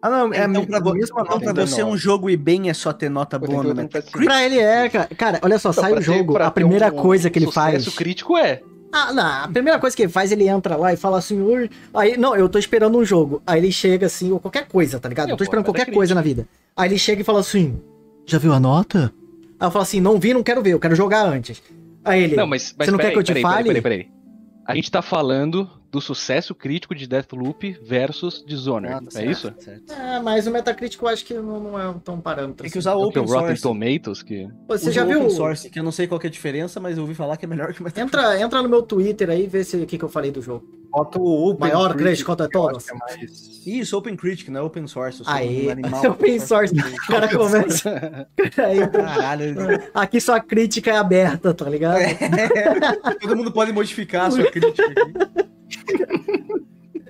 Ah, não, é então, pra, vo- mesma então, pra você um jogo e bem é só ter nota boa no 88 no Metacritic. PS5. Pra ele é, cara. Cara, olha só, sai Pra o jogo, a primeira um coisa que ele faz. Sucesso crítico é. Ah, não, a primeira coisa que ele faz, ele entra lá e fala assim, "Ui", aí, não, eu tô esperando um jogo. Aí ele chega assim, ou qualquer coisa, tá ligado? Eu tô esperando mas é qualquer coisa na vida. Aí ele chega e fala assim, já viu a nota? Aí eu falo assim, não vi, não quero ver, eu quero jogar antes. Aí ele, Não, mas, mas você não quer peraí, que eu te peraí, fale? Peraí, peraí, peraí. A gente tá falando do sucesso crítico de Deathloop versus Dishonored, Ah, tá é certo, isso? certo. É, mas o Metacritic eu acho que não, não é tão parâmetro. Tem que assim. usar o É o que open o Rotten source. Tomatoes que... Você Usa já o viu? open source, que eu não sei qual que é a diferença, mas eu ouvi falar que é melhor que o Metacritic. Entra, entra no meu Twitter aí e vê se, o que, que eu falei do jogo. Bota o Open Maior contra acho todos. que é mais- Isso, Open Critic, não é open source. Aí, um animal open source. O cara começa. Aí, Caralho, aqui sua crítica é aberta, tá ligado? todo mundo pode modificar a sua crítica aqui.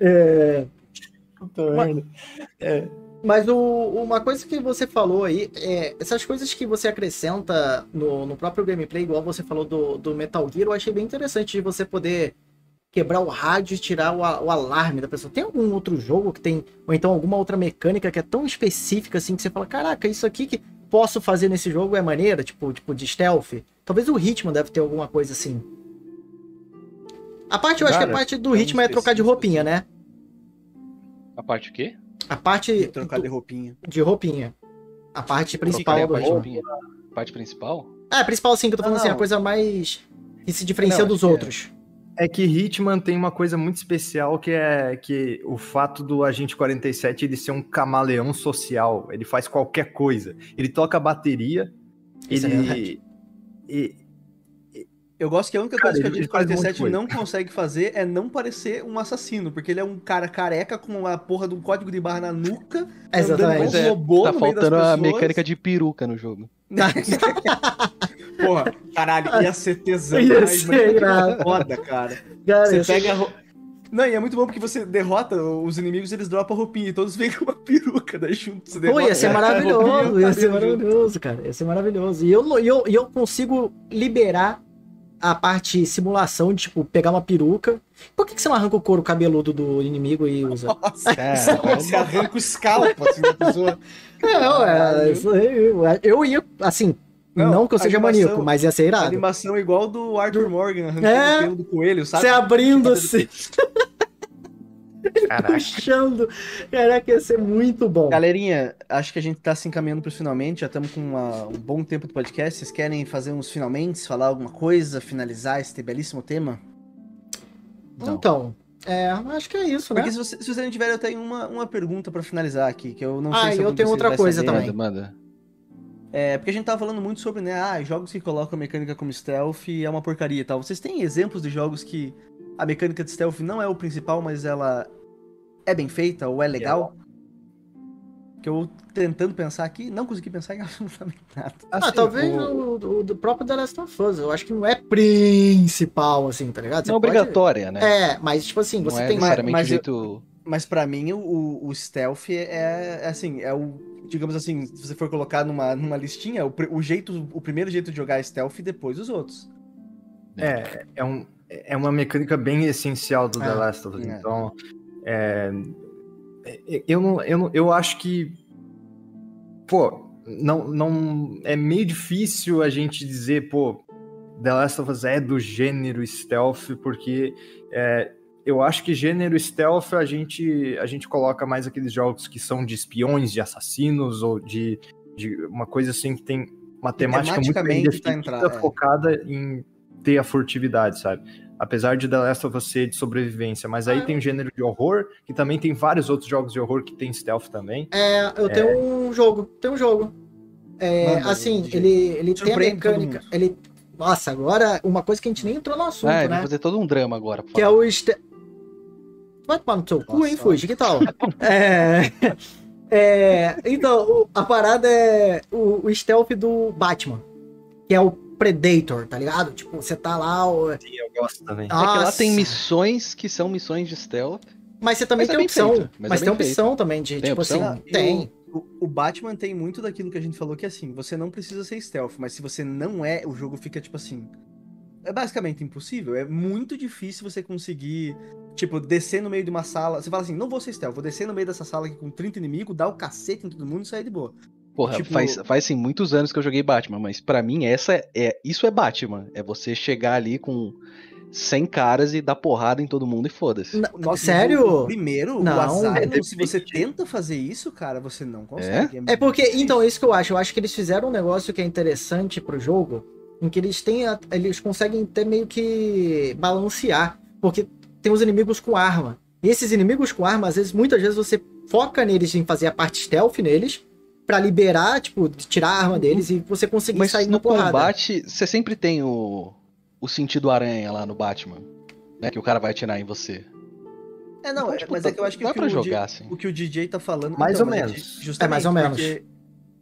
É, Mas- merda. Mas o- uma coisa que você falou aí, é, essas coisas que você acrescenta no, no próprio gameplay, igual você falou do, do Metal Gear, eu achei bem interessante de você poder quebrar o rádio e tirar o, o alarme da pessoa. Tem algum outro jogo que tem, ou então alguma outra mecânica que é tão específica assim que você fala, caraca, isso aqui que posso fazer nesse jogo é maneira, tipo, tipo de stealth? Talvez o ritmo deve ter alguma coisa assim. A parte, eu acho que a Cara, parte do ritmo é trocar de roupinha, né? A parte o quê? A parte Trocar do- de roupinha. de roupinha. A parte principal a do parte, jogo. roupinha? parte principal? É, principal sim, que eu tô falando Não, assim, a coisa mais que se diferencia Não, dos é. outros. É que Hitman tem uma coisa muito especial que é que o fato do Agente 47 ele ser um camaleão social. Ele faz qualquer coisa. Ele toca bateria, Isso é ele. verdade. e- Eu gosto que a única Cara, coisa que a gente faz um monte de 47 coisa. não consegue fazer é não parecer um assassino, porque ele é um cara careca com a porra de um código de barra na nuca, Exatamente. Pois é, é, robô tá no meio das faltando a mecânica de peruca no jogo. Porra, caralho, ia ser tesão. Ia mas ser irado. foda, cara. Cara, Você pega a Não, e é muito bom porque você derrota os inimigos, eles dropam a roupinha e todos vêm com uma peruca, daí junto você Pô, derrota ia ser a maravilhoso, roupinha, ia tá ser maravilhoso, cara. Ia ser maravilhoso. E eu, e eu, e eu consigo liberar a parte simulação de, tipo, pegar uma peruca. Por que, que você não arranca o couro cabeludo do inimigo e usa? Nossa, É, você arranca o scalpo assim da pessoa. Não, é, isso aí, eu ia, assim, não, Não, que eu seja animação- maníaco, mas ia ser A irado. animação igual do Arthur Morgan arrancando É. o pelo do coelho, sabe? Você abrindo assim, Caraca. puxando. Caraca, ia ser muito bom. Galerinha, acho que a gente tá se encaminhando pros finalmente, já estamos com uma- um bom tempo do podcast. Vocês querem fazer uns finalmente, falar alguma coisa, finalizar este belíssimo tema? Então, é, acho que é isso, né? Porque se, você, se vocês não tiverem, eu tenho uma, uma pergunta pra finalizar aqui, que eu não Ah, sei se eu algum de tenho outra coisa saber. também. Manda, manda. É, porque a gente tava falando muito sobre, né, ah, jogos que colocam a mecânica como stealth é uma porcaria e tal. Vocês têm exemplos de jogos que a mecânica de stealth não é o principal, mas ela é bem feita ou é legal? Que eu tentando pensar aqui, não consegui pensar em absolutamente nada. Ah, Assim, talvez o- o, o do próprio The Last of Us. Eu acho que não é principal, assim, tá ligado? Você Não é pode- obrigatória, né? É, mas tipo assim, não você é tem. necessariamente mas jeito... Mas pra mim, o, o stealth é, é assim, é o. Digamos assim, se você for colocar numa, numa listinha, o, o jeito, o primeiro jeito de jogar é stealth e depois os outros. É, é, um, é uma mecânica bem essencial do The É, Last of Us. é. Então, é, é, eu, não, eu, não, eu acho que, pô, não, não é meio difícil a gente dizer, pô, The Last of Us é do gênero stealth, porque é, eu acho que gênero stealth a gente, a gente coloca mais aqueles jogos que são de espiões, de assassinos, ou de, de uma coisa assim que tem uma temática muito bem tá definida, é. focada em ter a furtividade, sabe? Apesar de The Last of Us ser de sobrevivência, mas aí Ah, tem o gênero de horror, que também tem vários outros jogos de horror que tem stealth também. É, eu tenho um jogo, tem um jogo. É, Manda, assim, ele, ele tem a mecânica. Ele. Nossa, agora uma coisa que a gente nem entrou no assunto, eu né? fazer todo um drama agora. Que é falar. o. Ste... Vai tomar no seu cu, hein, Fuji? Que tal? é... é, Então, a parada é o, o stealth do Batman. Que é o Predator, tá ligado? Tipo, você tá lá. O... Sim, eu gosto também. É que lá Nossa. tem missões que são missões de stealth. Mas você também Mas é tem bem opção. feito, mas mas é tem bem opção também de, Tem tipo opção? assim. Tem. O, o Batman tem muito daquilo que a gente falou que assim, você não precisa ser stealth, mas se você não é, o jogo fica tipo assim. É basicamente impossível. É muito difícil você conseguir, tipo, descer no meio de uma sala. Você fala assim, não vou ser stealth, vou descer no meio dessa sala aqui com 30 inimigos, dar o cacete em todo mundo e sair de boa. Porra, Tipo- faz, faz assim, muitos anos que eu joguei Batman, mas pra mim essa é, é- isso é Batman. É você chegar ali com 100 caras e dar porrada em todo mundo e foda-se. Sério? no Primeiro, Não. o Asylum, É, se você tenta fazer isso, cara, você não consegue. É porque, muito então, é isso que eu acho. Eu acho que eles fizeram um negócio que é interessante pro jogo, em que eles têm. a- Eles conseguem ter meio que balancear. Porque tem os inimigos com arma. E esses inimigos com arma, às vezes, muitas vezes você foca neles em fazer a parte stealth neles, pra liberar, tipo, tirar a arma deles e você conseguir Mas sair no na porrada. combate, você sempre tem o, o sentido aranha lá no Batman. Né, que o cara vai atirar em você. É, não, Então, é- tipo, mas dá- é que eu acho que, dá o, que pra o, jogar, assim. o que o DJ tá falando. Mais então, ou é menos. É, mais ou menos. porque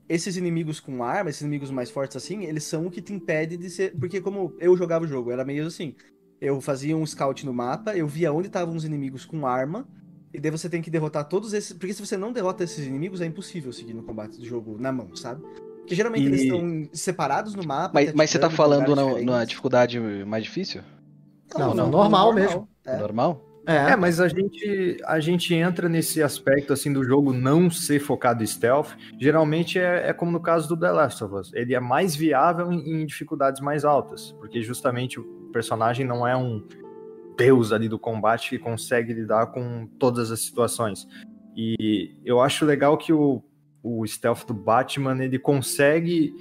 Esses inimigos com arma, esses inimigos mais fortes assim, eles são o que te impede de ser. Porque como eu jogava o jogo, era meio assim. Eu fazia um scout no mapa, eu via onde estavam os inimigos com arma, e daí você tem que derrotar todos esses. Porque se você não derrota esses inimigos, é impossível seguir no combate do jogo na mão, sabe? Porque geralmente E- eles estão separados no mapa. Mas, mas você tá falando na, na dificuldade mais difícil? Não, não, normal mesmo. É. Normal? É, É, mas a gente, a gente entra nesse aspecto assim do jogo não ser focado em stealth. Geralmente é, é como no caso do The Last of Us. Ele é mais viável em, em dificuldades mais altas, porque justamente o personagem não é um deus ali do combate que consegue lidar com todas as situações. E eu acho legal que o, o stealth do Batman ele consegue,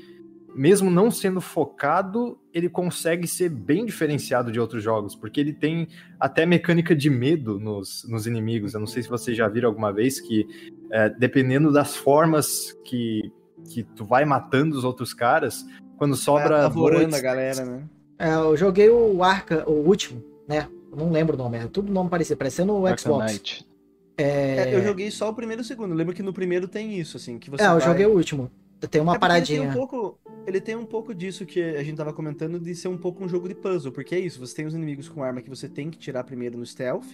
mesmo não sendo focado, ele consegue ser bem diferenciado de outros jogos, porque ele tem até mecânica de medo nos, nos inimigos. Eu não sei se vocês já viram alguma vez que, é, dependendo das formas que, que tu vai matando os outros caras, quando sobra. apavorando bullets- a galera, né? é, eu joguei o Arca, o último, né? Eu não lembro o nome, é tudo nome parecido, parecendo o Arkham Xbox. Knight. É, eu joguei só o primeiro e o segundo. Eu lembro que no primeiro tem isso, assim, que você É, eu vai- joguei o último. Tem uma É paradinha. Ele tem, um pouco, ele tem um pouco disso que a gente tava comentando de ser um pouco um jogo de puzzle, porque é isso, você tem os inimigos com arma que você tem que tirar primeiro no stealth,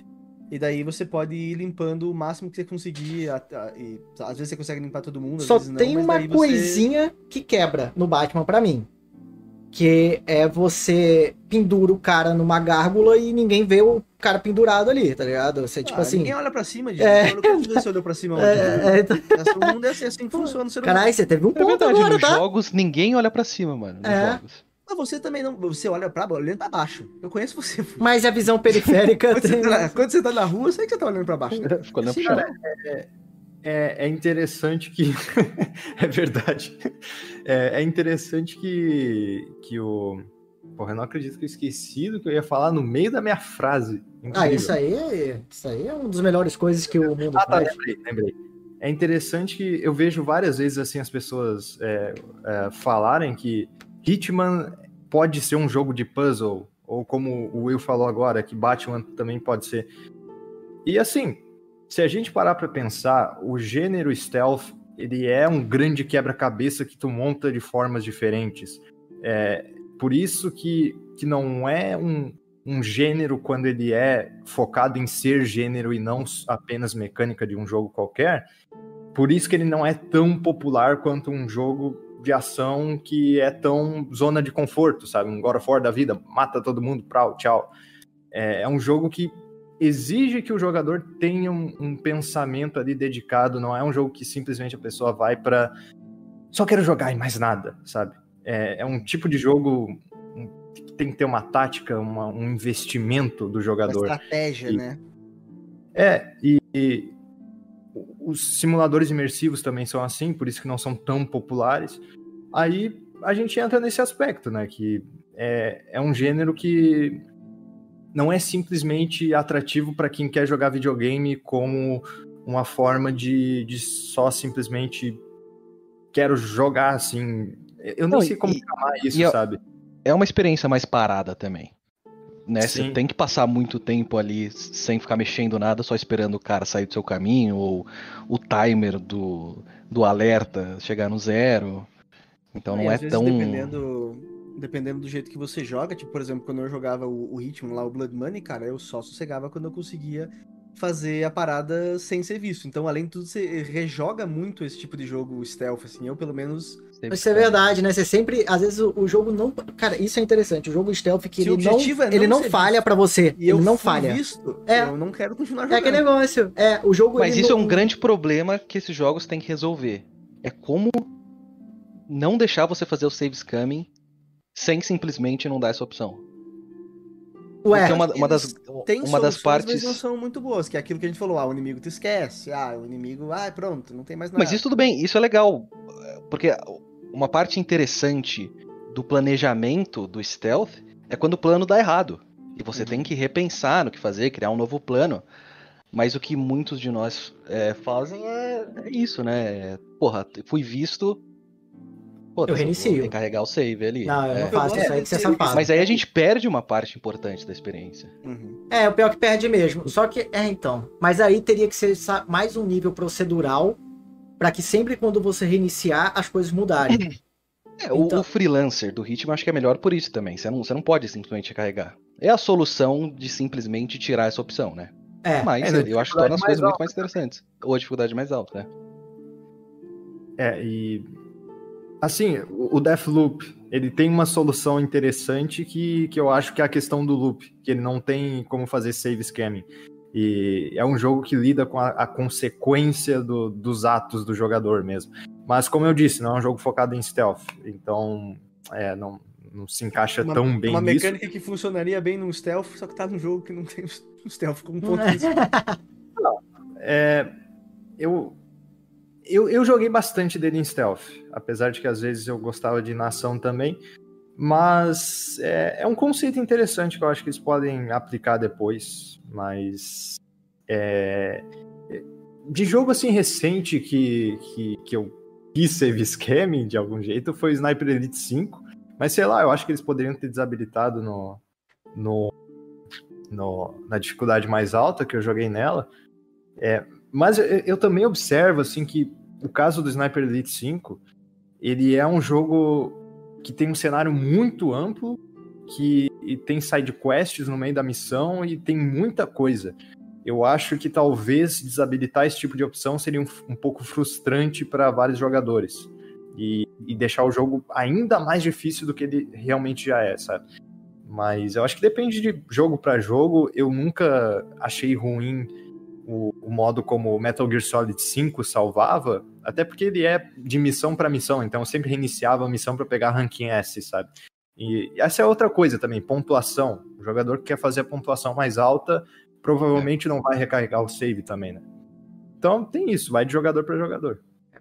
e daí você pode ir limpando o máximo que você conseguir, a- a- e às vezes você consegue limpar todo mundo, às Só vezes não, tem mas uma daí você- coisinha que quebra no Batman pra mim. Que é você pendura o cara numa gárgula e ninguém vê o cara pendurado ali, tá ligado? Você, tipo Ah, assim. Ninguém olha pra cima, gente. É. Olha você olhou pra cima hoje. É, é, É, O mundo é assim, assim que funciona. Você não... Caralho, você teve um É ponto verdade, agora, nos tá? jogos ninguém olha pra cima, mano. Nos É. jogos. Mas você também não. Você olha pra olhando pra baixo. Eu conheço você. Mas a visão periférica Quando você, tem. tá na, quando você tá na rua, eu sei que você tá olhando pra baixo. né? Ficou olhando pro Sim, chão. cara. É, é interessante que. é verdade. É, é interessante que, que o. Porra, eu não acredito que eu esqueci do que eu ia falar no meio da minha frase. Ah, Incrível. isso aí, isso aí é uma das melhores coisas que o mundo Ah, tá, faz. lembrei, lembrei. É interessante que eu vejo várias vezes assim as pessoas é, é, falarem que Hitman pode ser um jogo de puzzle, ou como o Will falou agora, que Batman também pode ser. E assim, se a gente parar pra pensar, o gênero stealth, ele é um grande quebra-cabeça que tu monta de formas diferentes. É, por isso que, que não é um, um gênero quando ele é focado em ser gênero e não apenas mecânica de um jogo qualquer. Por isso que ele não é tão popular quanto um jogo de ação que é tão zona de conforto, sabe? Um God of War da vida, mata todo mundo, prau, tchau. É, é um jogo que exige que o jogador tenha um, um, pensamento ali dedicado, não é um jogo que simplesmente a pessoa vai para só quero jogar e mais nada, sabe? É, é um tipo de jogo que tem que ter uma tática, uma, um investimento do jogador. Uma estratégia, e, né? É, e, e, os simuladores imersivos também são assim, por isso que não são tão populares. Aí a gente entra nesse aspecto, né? Que é, é um gênero que não é simplesmente atrativo para quem quer jogar videogame como uma forma de, de só simplesmente quero jogar assim. Eu nem Não, sei como e- chamar isso, e a- sabe? É uma experiência mais parada também. Né? Você Sim. tem que passar muito tempo ali sem ficar mexendo nada, só esperando o cara sair do seu caminho, ou o timer do, do alerta chegar no zero. Então E não é às vezes, tão. Dependendo, dependendo do jeito que você joga, tipo, por exemplo, quando eu jogava o, o Hitman lá, o Blood Money, cara, eu só sossegava quando eu conseguia fazer a parada sem ser visto. Então, além de tudo, você rejoga muito esse tipo de jogo stealth, assim. Eu, pelo menos, Isso é verdade, né? Você sempre, às vezes o, o jogo não, cara, isso é interessante. O jogo stealth que Se o ele não, objetivo é não ele não falha pra você. e eu ele não fui falha. visto, É. eu não quero continuar É jogando. aquele negócio. É, o jogo Mas isso é não- um grande problema que esses jogos têm que resolver. É como não deixar você fazer o save scamming sem simplesmente não dar essa opção. Ué, Porque uma, uma das, Tem uma das partes. mas não são muito boas, que é aquilo que a gente falou, ah, o inimigo te esquece, ah, o inimigo, ah, pronto, não tem mais nada. Mas isso tudo bem, isso é legal. Porque uma parte interessante do planejamento do stealth é quando o plano dá errado. E você Uhum. tem que repensar no que fazer, criar um novo plano. Mas o que muitos de nós é, fazem é, é isso, né? É, Porra, fui visto. Pô, Eu reinicio. Tem que carregar o save ali. Não, eu É. não faço isso aí que você é safado. Mas aí a gente perde uma parte importante da experiência. Uhum. É, o pior que perde mesmo. Só que, é então. Mas aí teria que ser mais um nível procedural pra que sempre quando você reiniciar, as coisas mudarem. É, o- Então- o, freelancer do ritmo eu acho que é melhor por isso também. Você não, você não pode simplesmente recarregar. É a solução de simplesmente tirar essa opção, né? É, Mas É, eu acho que torna as coisas mais muito alta, mais interessantes. Ou a dificuldade mais alta, né? É, e. Assim, o Deathloop, ele tem uma solução interessante que, que eu acho que é a questão do loop, que ele não tem como fazer save scamming. E é um jogo que lida com a, a consequência do- dos atos do jogador mesmo. Mas, como eu disse, não é um jogo focado em stealth. Então, é, não, não se encaixa Uma, tão bem uma nisso. mecânica que funcionaria bem num stealth, só que tá num jogo que não tem um stealth como ponto É. principal. É, eu, eu, eu joguei bastante dele em stealth, apesar de que às vezes eu gostava de nação também. Mas é, é um conceito interessante que eu acho que eles podem aplicar depois. Mas é, de jogo assim recente que, que, que eu quis save scamming de algum jeito foi Sniper Elite 5. Mas sei lá, eu acho que eles poderiam ter desabilitado no, no, no- na dificuldade mais alta que eu joguei nela. É, mas eu, também observo assim que o caso do Sniper Elite 5, ele é um jogo que tem um cenário muito amplo, que tem side quests no meio da missão e tem muita coisa. Eu acho que talvez desabilitar esse tipo de opção seria um, um pouco frustrante para vários jogadores. E, e deixar o jogo ainda mais difícil do que ele realmente já é, sabe? Mas eu acho que depende de jogo para jogo. Eu nunca achei ruim o, o modo como o Metal Gear Solid 5 salvava, até porque ele é de missão para missão, então eu sempre reiniciava a missão para pegar ranking S, sabe? E essa é outra coisa também, pontuação. O jogador que quer fazer a pontuação mais alta provavelmente não vai recarregar o save também, né? Então tem isso, vai de jogador para jogador.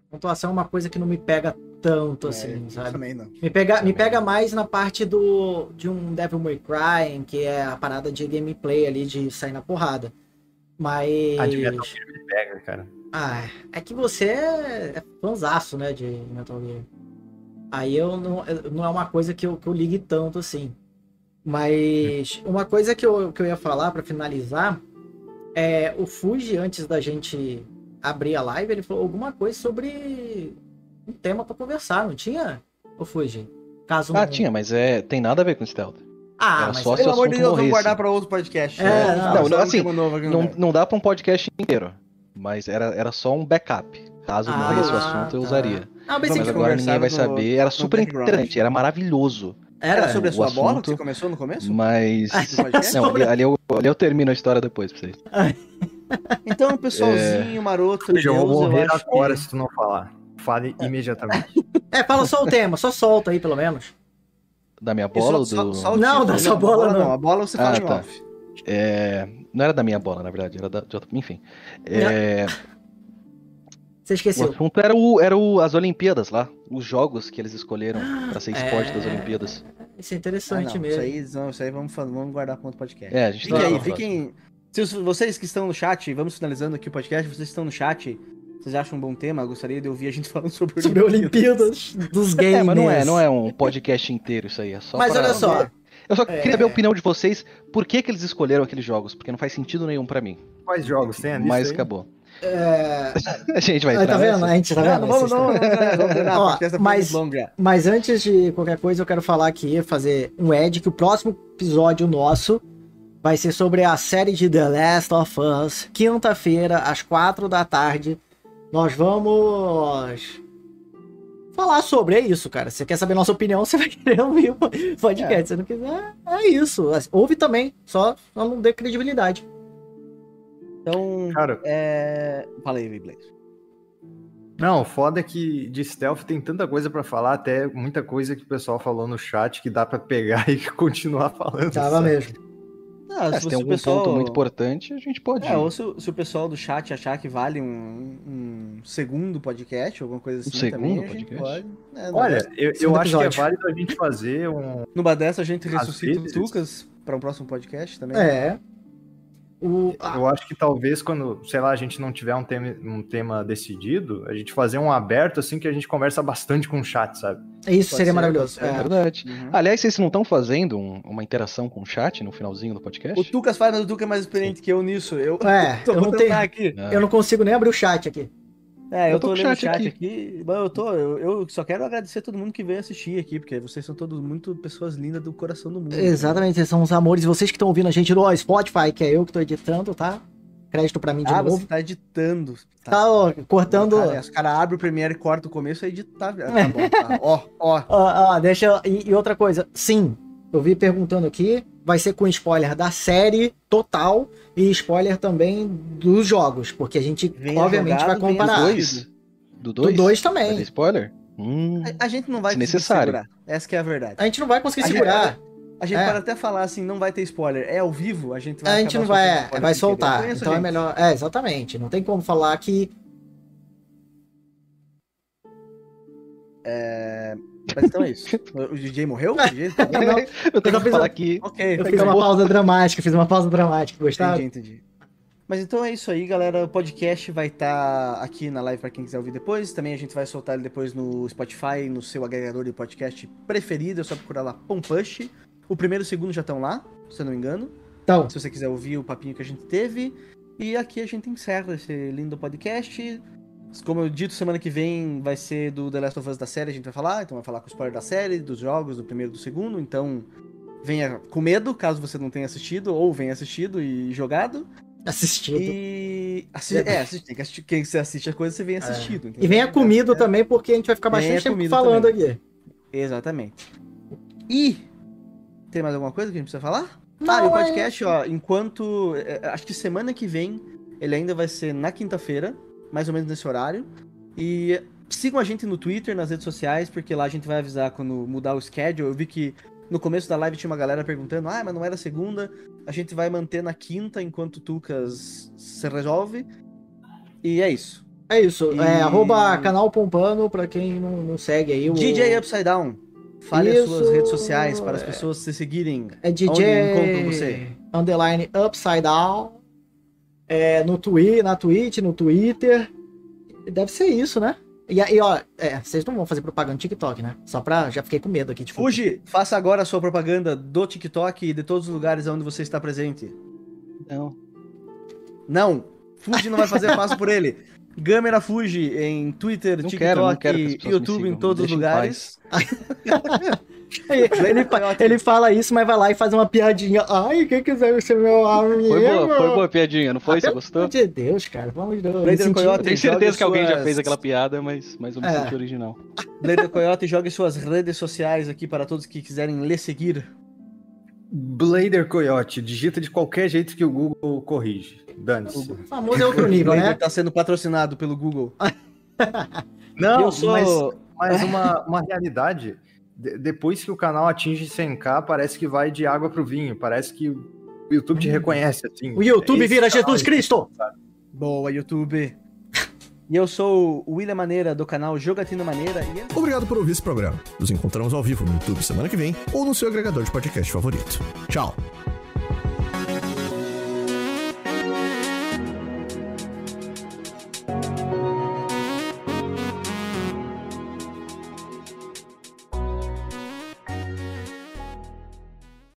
pontuação é uma coisa que não me pega tanto É, assim, sabe? Também não. Me pega, me Também. pega mais na parte do de um Devil May Cry, em que é a parada de gameplay ali, de sair na porrada. Mas. A de Metal Gear me pega, cara. Ah, é que você é, é fãzaço, né, de Metal Gear. Aí eu não, não é uma coisa que eu, que eu ligue tanto assim. Mas uma coisa que eu, que eu ia falar pra finalizar é o Fuji, antes da gente abrir a live, ele falou alguma coisa sobre um tema pra conversar, não tinha? O Fuji? Caso Ah, não- tinha, mas é, tem nada a ver com stealth. Ah, Era mas só Pelo amor de assunto Deus, vamos morresse. guardar pra outro podcast. É, não, Vamos não, um assim, tema novo aqui, Não, não dá pra um podcast inteiro. Mas era, era só um backup. Caso Ah, morresse o assunto, eu tá. usaria. Ah, Vamos pensei Mas que agora ninguém vai no- saber. Era super interessante, era maravilhoso. Era sobre a o sua bola que assunto, você começou no começo? Mas. podcast? Não, ali, ali eu, ali eu termino a história depois pra vocês. Então, pessoalzinho maroto, de Eu vou Deus, eu morrer agora que... se tu não falar. Fale imediatamente. É, fala só o tema, só solta aí pelo menos. Da minha bola ou só- do. só- só o Não, da sua a bola não. A bola você fala Ah, em tá. off. É, não era da minha bola, na verdade, era da, de outra. Enfim. É, Você o esqueceu. assunto era, o, era o, as Olimpíadas lá. Os jogos que eles escolheram pra ser esporte É. das Olimpíadas. Isso é Ah, interessante não, mesmo. Isso aí, não, isso aí vamos, vamos guardar para outro podcast. É, a gente Fiquem tem aí, que- fiquem. Se vocês que estão no chat, vamos finalizando aqui o podcast, vocês que estão no chat, vocês acham um bom tema? Gostaria de ouvir a gente falando sobre Sobre a Olimpíadas dos games. É, mas não é, não é um podcast inteiro isso aí. É só Mas pra- olha só, Eu só É. queria ver a opinião de vocês. Por que, que eles escolheram aqueles jogos? Porque não faz sentido nenhum pra mim. Quais jogos tem ali? Mas acabou. é... A gente vai Ah, entrar tá vendo? nessa? A gente tá vendo? não vamos, não, não, tá mas-. Mas antes de qualquer coisa, eu quero falar aqui, fazer um ad, que o próximo episódio nosso vai ser sobre a série de The Last of Us. Quinta-feira, às quatro da tarde. Nós vamos falar sobre, é isso, cara. Se você quer saber nossa opinião, você vai querer ouvir o podcast. Se você não quiser, é isso. Ouve também, só, só não dê credibilidade. Então, Cara, é... Fala aí, Blaze. não, o foda é que de stealth tem tanta coisa pra falar, até muita coisa que o pessoal falou no chat que dá pra pegar e continuar falando. Tava sabe? mesmo. Ah, É, se tem algum ponto muito importante, a gente pode. É, ou se, o- se o pessoal do chat achar que vale um, um segundo podcast, alguma coisa assim segundo também, a gente podcast? pode. É, Olha, eu, eu acho que é válido a gente fazer um. numa dessa a gente Às ressuscita o Tucas pra um próximo podcast também. É. O, ah, Eu acho que talvez quando, sei lá, a gente não tiver um tema, um tema decidido, a gente fazer um aberto assim que a gente conversa bastante com o chat, sabe? isso Pode seria ser, maravilhoso. É É. verdade. Uhum. Aliás, vocês não estão fazendo um- uma interação com o chat no finalzinho do podcast? O Tucas faz, mas o Tucas é mais experiente que eu nisso. Eu, É, tô, eu não tenho- tentar aqui. Não. Eu não consigo nem abrir o chat aqui. É, eu, Eu tô tô, lendo o chat aqui. aqui. mas eu, tô, eu, eu só quero agradecer a todo mundo que veio assistir aqui, porque vocês são todos muito pessoas lindas do coração do mundo. Exatamente, vocês são os amores. Vocês que estão ouvindo a gente no Spotify, que é eu que tô editando, tá? Crédito pra mim de Ah, novo. você tá editando. Tá, ó, cortando. Cara, os caras abrem o Premiere, corta o começo e edita. Ah, Tá bom, tá. Ó, ó. Ó, ó, deixa. eu- E, e outra coisa, sim, eu vi perguntando aqui, vai ser com spoiler da série total e spoiler também dos jogos, porque a gente Venha obviamente jogado, vai comparar. Do dois. 2? Do Do 2? 2 Vai ter também. spoiler? Hum. A, a gente não vai Se conseguir necessário. segurar. Essa que é a verdade. A gente não vai conseguir A gente- segurar. A gente É. pode até falar assim, não vai ter spoiler. É ao vivo, a gente vai A gente não vai, é, vai soltar. Conheço Então é melhor. É, exatamente. Não tem como falar que. Mas então é isso. O DJ morreu? O DJ? Não, Eu tenho que falar que. ok. eu fiz uma pausa dramática, fiz uma pausa dramática. Gostaram? Entendi, entendi. Mas então é isso aí, galera. O podcast vai estar aqui na live para quem quiser ouvir depois. Também a gente vai soltar ele depois no Spotify, no seu agregador de podcast preferido. É só procurar lá Pompush. O primeiro e o segundo já estão lá, se eu não me engano. Então, Se você quiser ouvir o papinho que a gente teve. E aqui a gente encerra esse lindo podcast. Como eu dito, semana que vem vai ser do The Last of Us da série, a gente vai falar. Então vai falar com spoiler da série, dos jogos, do primeiro e do segundo. Então venha com medo, caso você não tenha assistido, ou venha assistido e jogado. assistido. E, E. Assi... É, assistir. Quem você assiste a coisa, você vem assistido. entendeu? venha comido É, também, porque a gente vai ficar bastante tempo falando também. aqui. Exatamente. E. Tem mais alguma coisa que a gente precisa falar? Não, ah, e o é- podcast, ó, enquanto. é, Acho que semana que vem ele ainda vai ser na quinta-feira, mais ou menos nesse horário. E sigam a gente no Twitter, nas redes sociais, porque lá a gente vai avisar quando mudar o schedule. Eu vi que no começo da live tinha uma galera perguntando, ah, mas não era segunda. A gente vai manter na quinta enquanto o Tucas se resolve. E é isso. É isso. E- É, arroba canal Pompano, pra quem não, não segue aí. O... DJ Upside Down. Fale as suas Isso, redes sociais para as é. pessoas se seguirem. É Onde DJ encontram você? underline upside down. É, no Twitter, na Twitch, no Twitter. Deve ser isso, né? E aí, ó, é, vocês não vão fazer propaganda no TikTok, né? Só pra. Já fiquei com medo aqui, tipo. Fuji, faça agora a sua propaganda do TikTok e de todos os lugares onde você está presente. Não. Não, Fuji não vai fazer fácil por ele. Gamera Fuji em Twitter, Não TikTok, quero, quero YouTube, em todos os lugares. ele, ele fala isso, mas vai lá e faz uma piadinha. Ai, quem quiser ser meu amigo. Foi boa, foi boa a piadinha, não foi? Você Pelo gostou? amor de Deus, cara. Vamos de Deus. Blader Coyote. Tenho certeza que alguém já fez aquela piada, mas, mas eu me É. senti original. Blader Coyote, jogue suas redes sociais aqui para todos que quiserem lhe seguir. Blader Coyote, digita de qualquer jeito que o Google corrige. Dane-se. O famoso é outro nível, né? está sendo patrocinado pelo Google. Não, eu sou... mas, mas uma, uma realidade, de- depois que o canal atinge 100k, parece que vai de água pro vinho. Parece que o YouTube te reconhece, assim. O YouTube É vira Jesus. Cristo. Boa, YouTube. E eu sou o William Maneira, do canal Jogatina Maneira. E... Obrigado por ouvir esse programa. Nos encontramos ao vivo no YouTube semana que vem ou no seu agregador de podcast favorito. Tchau!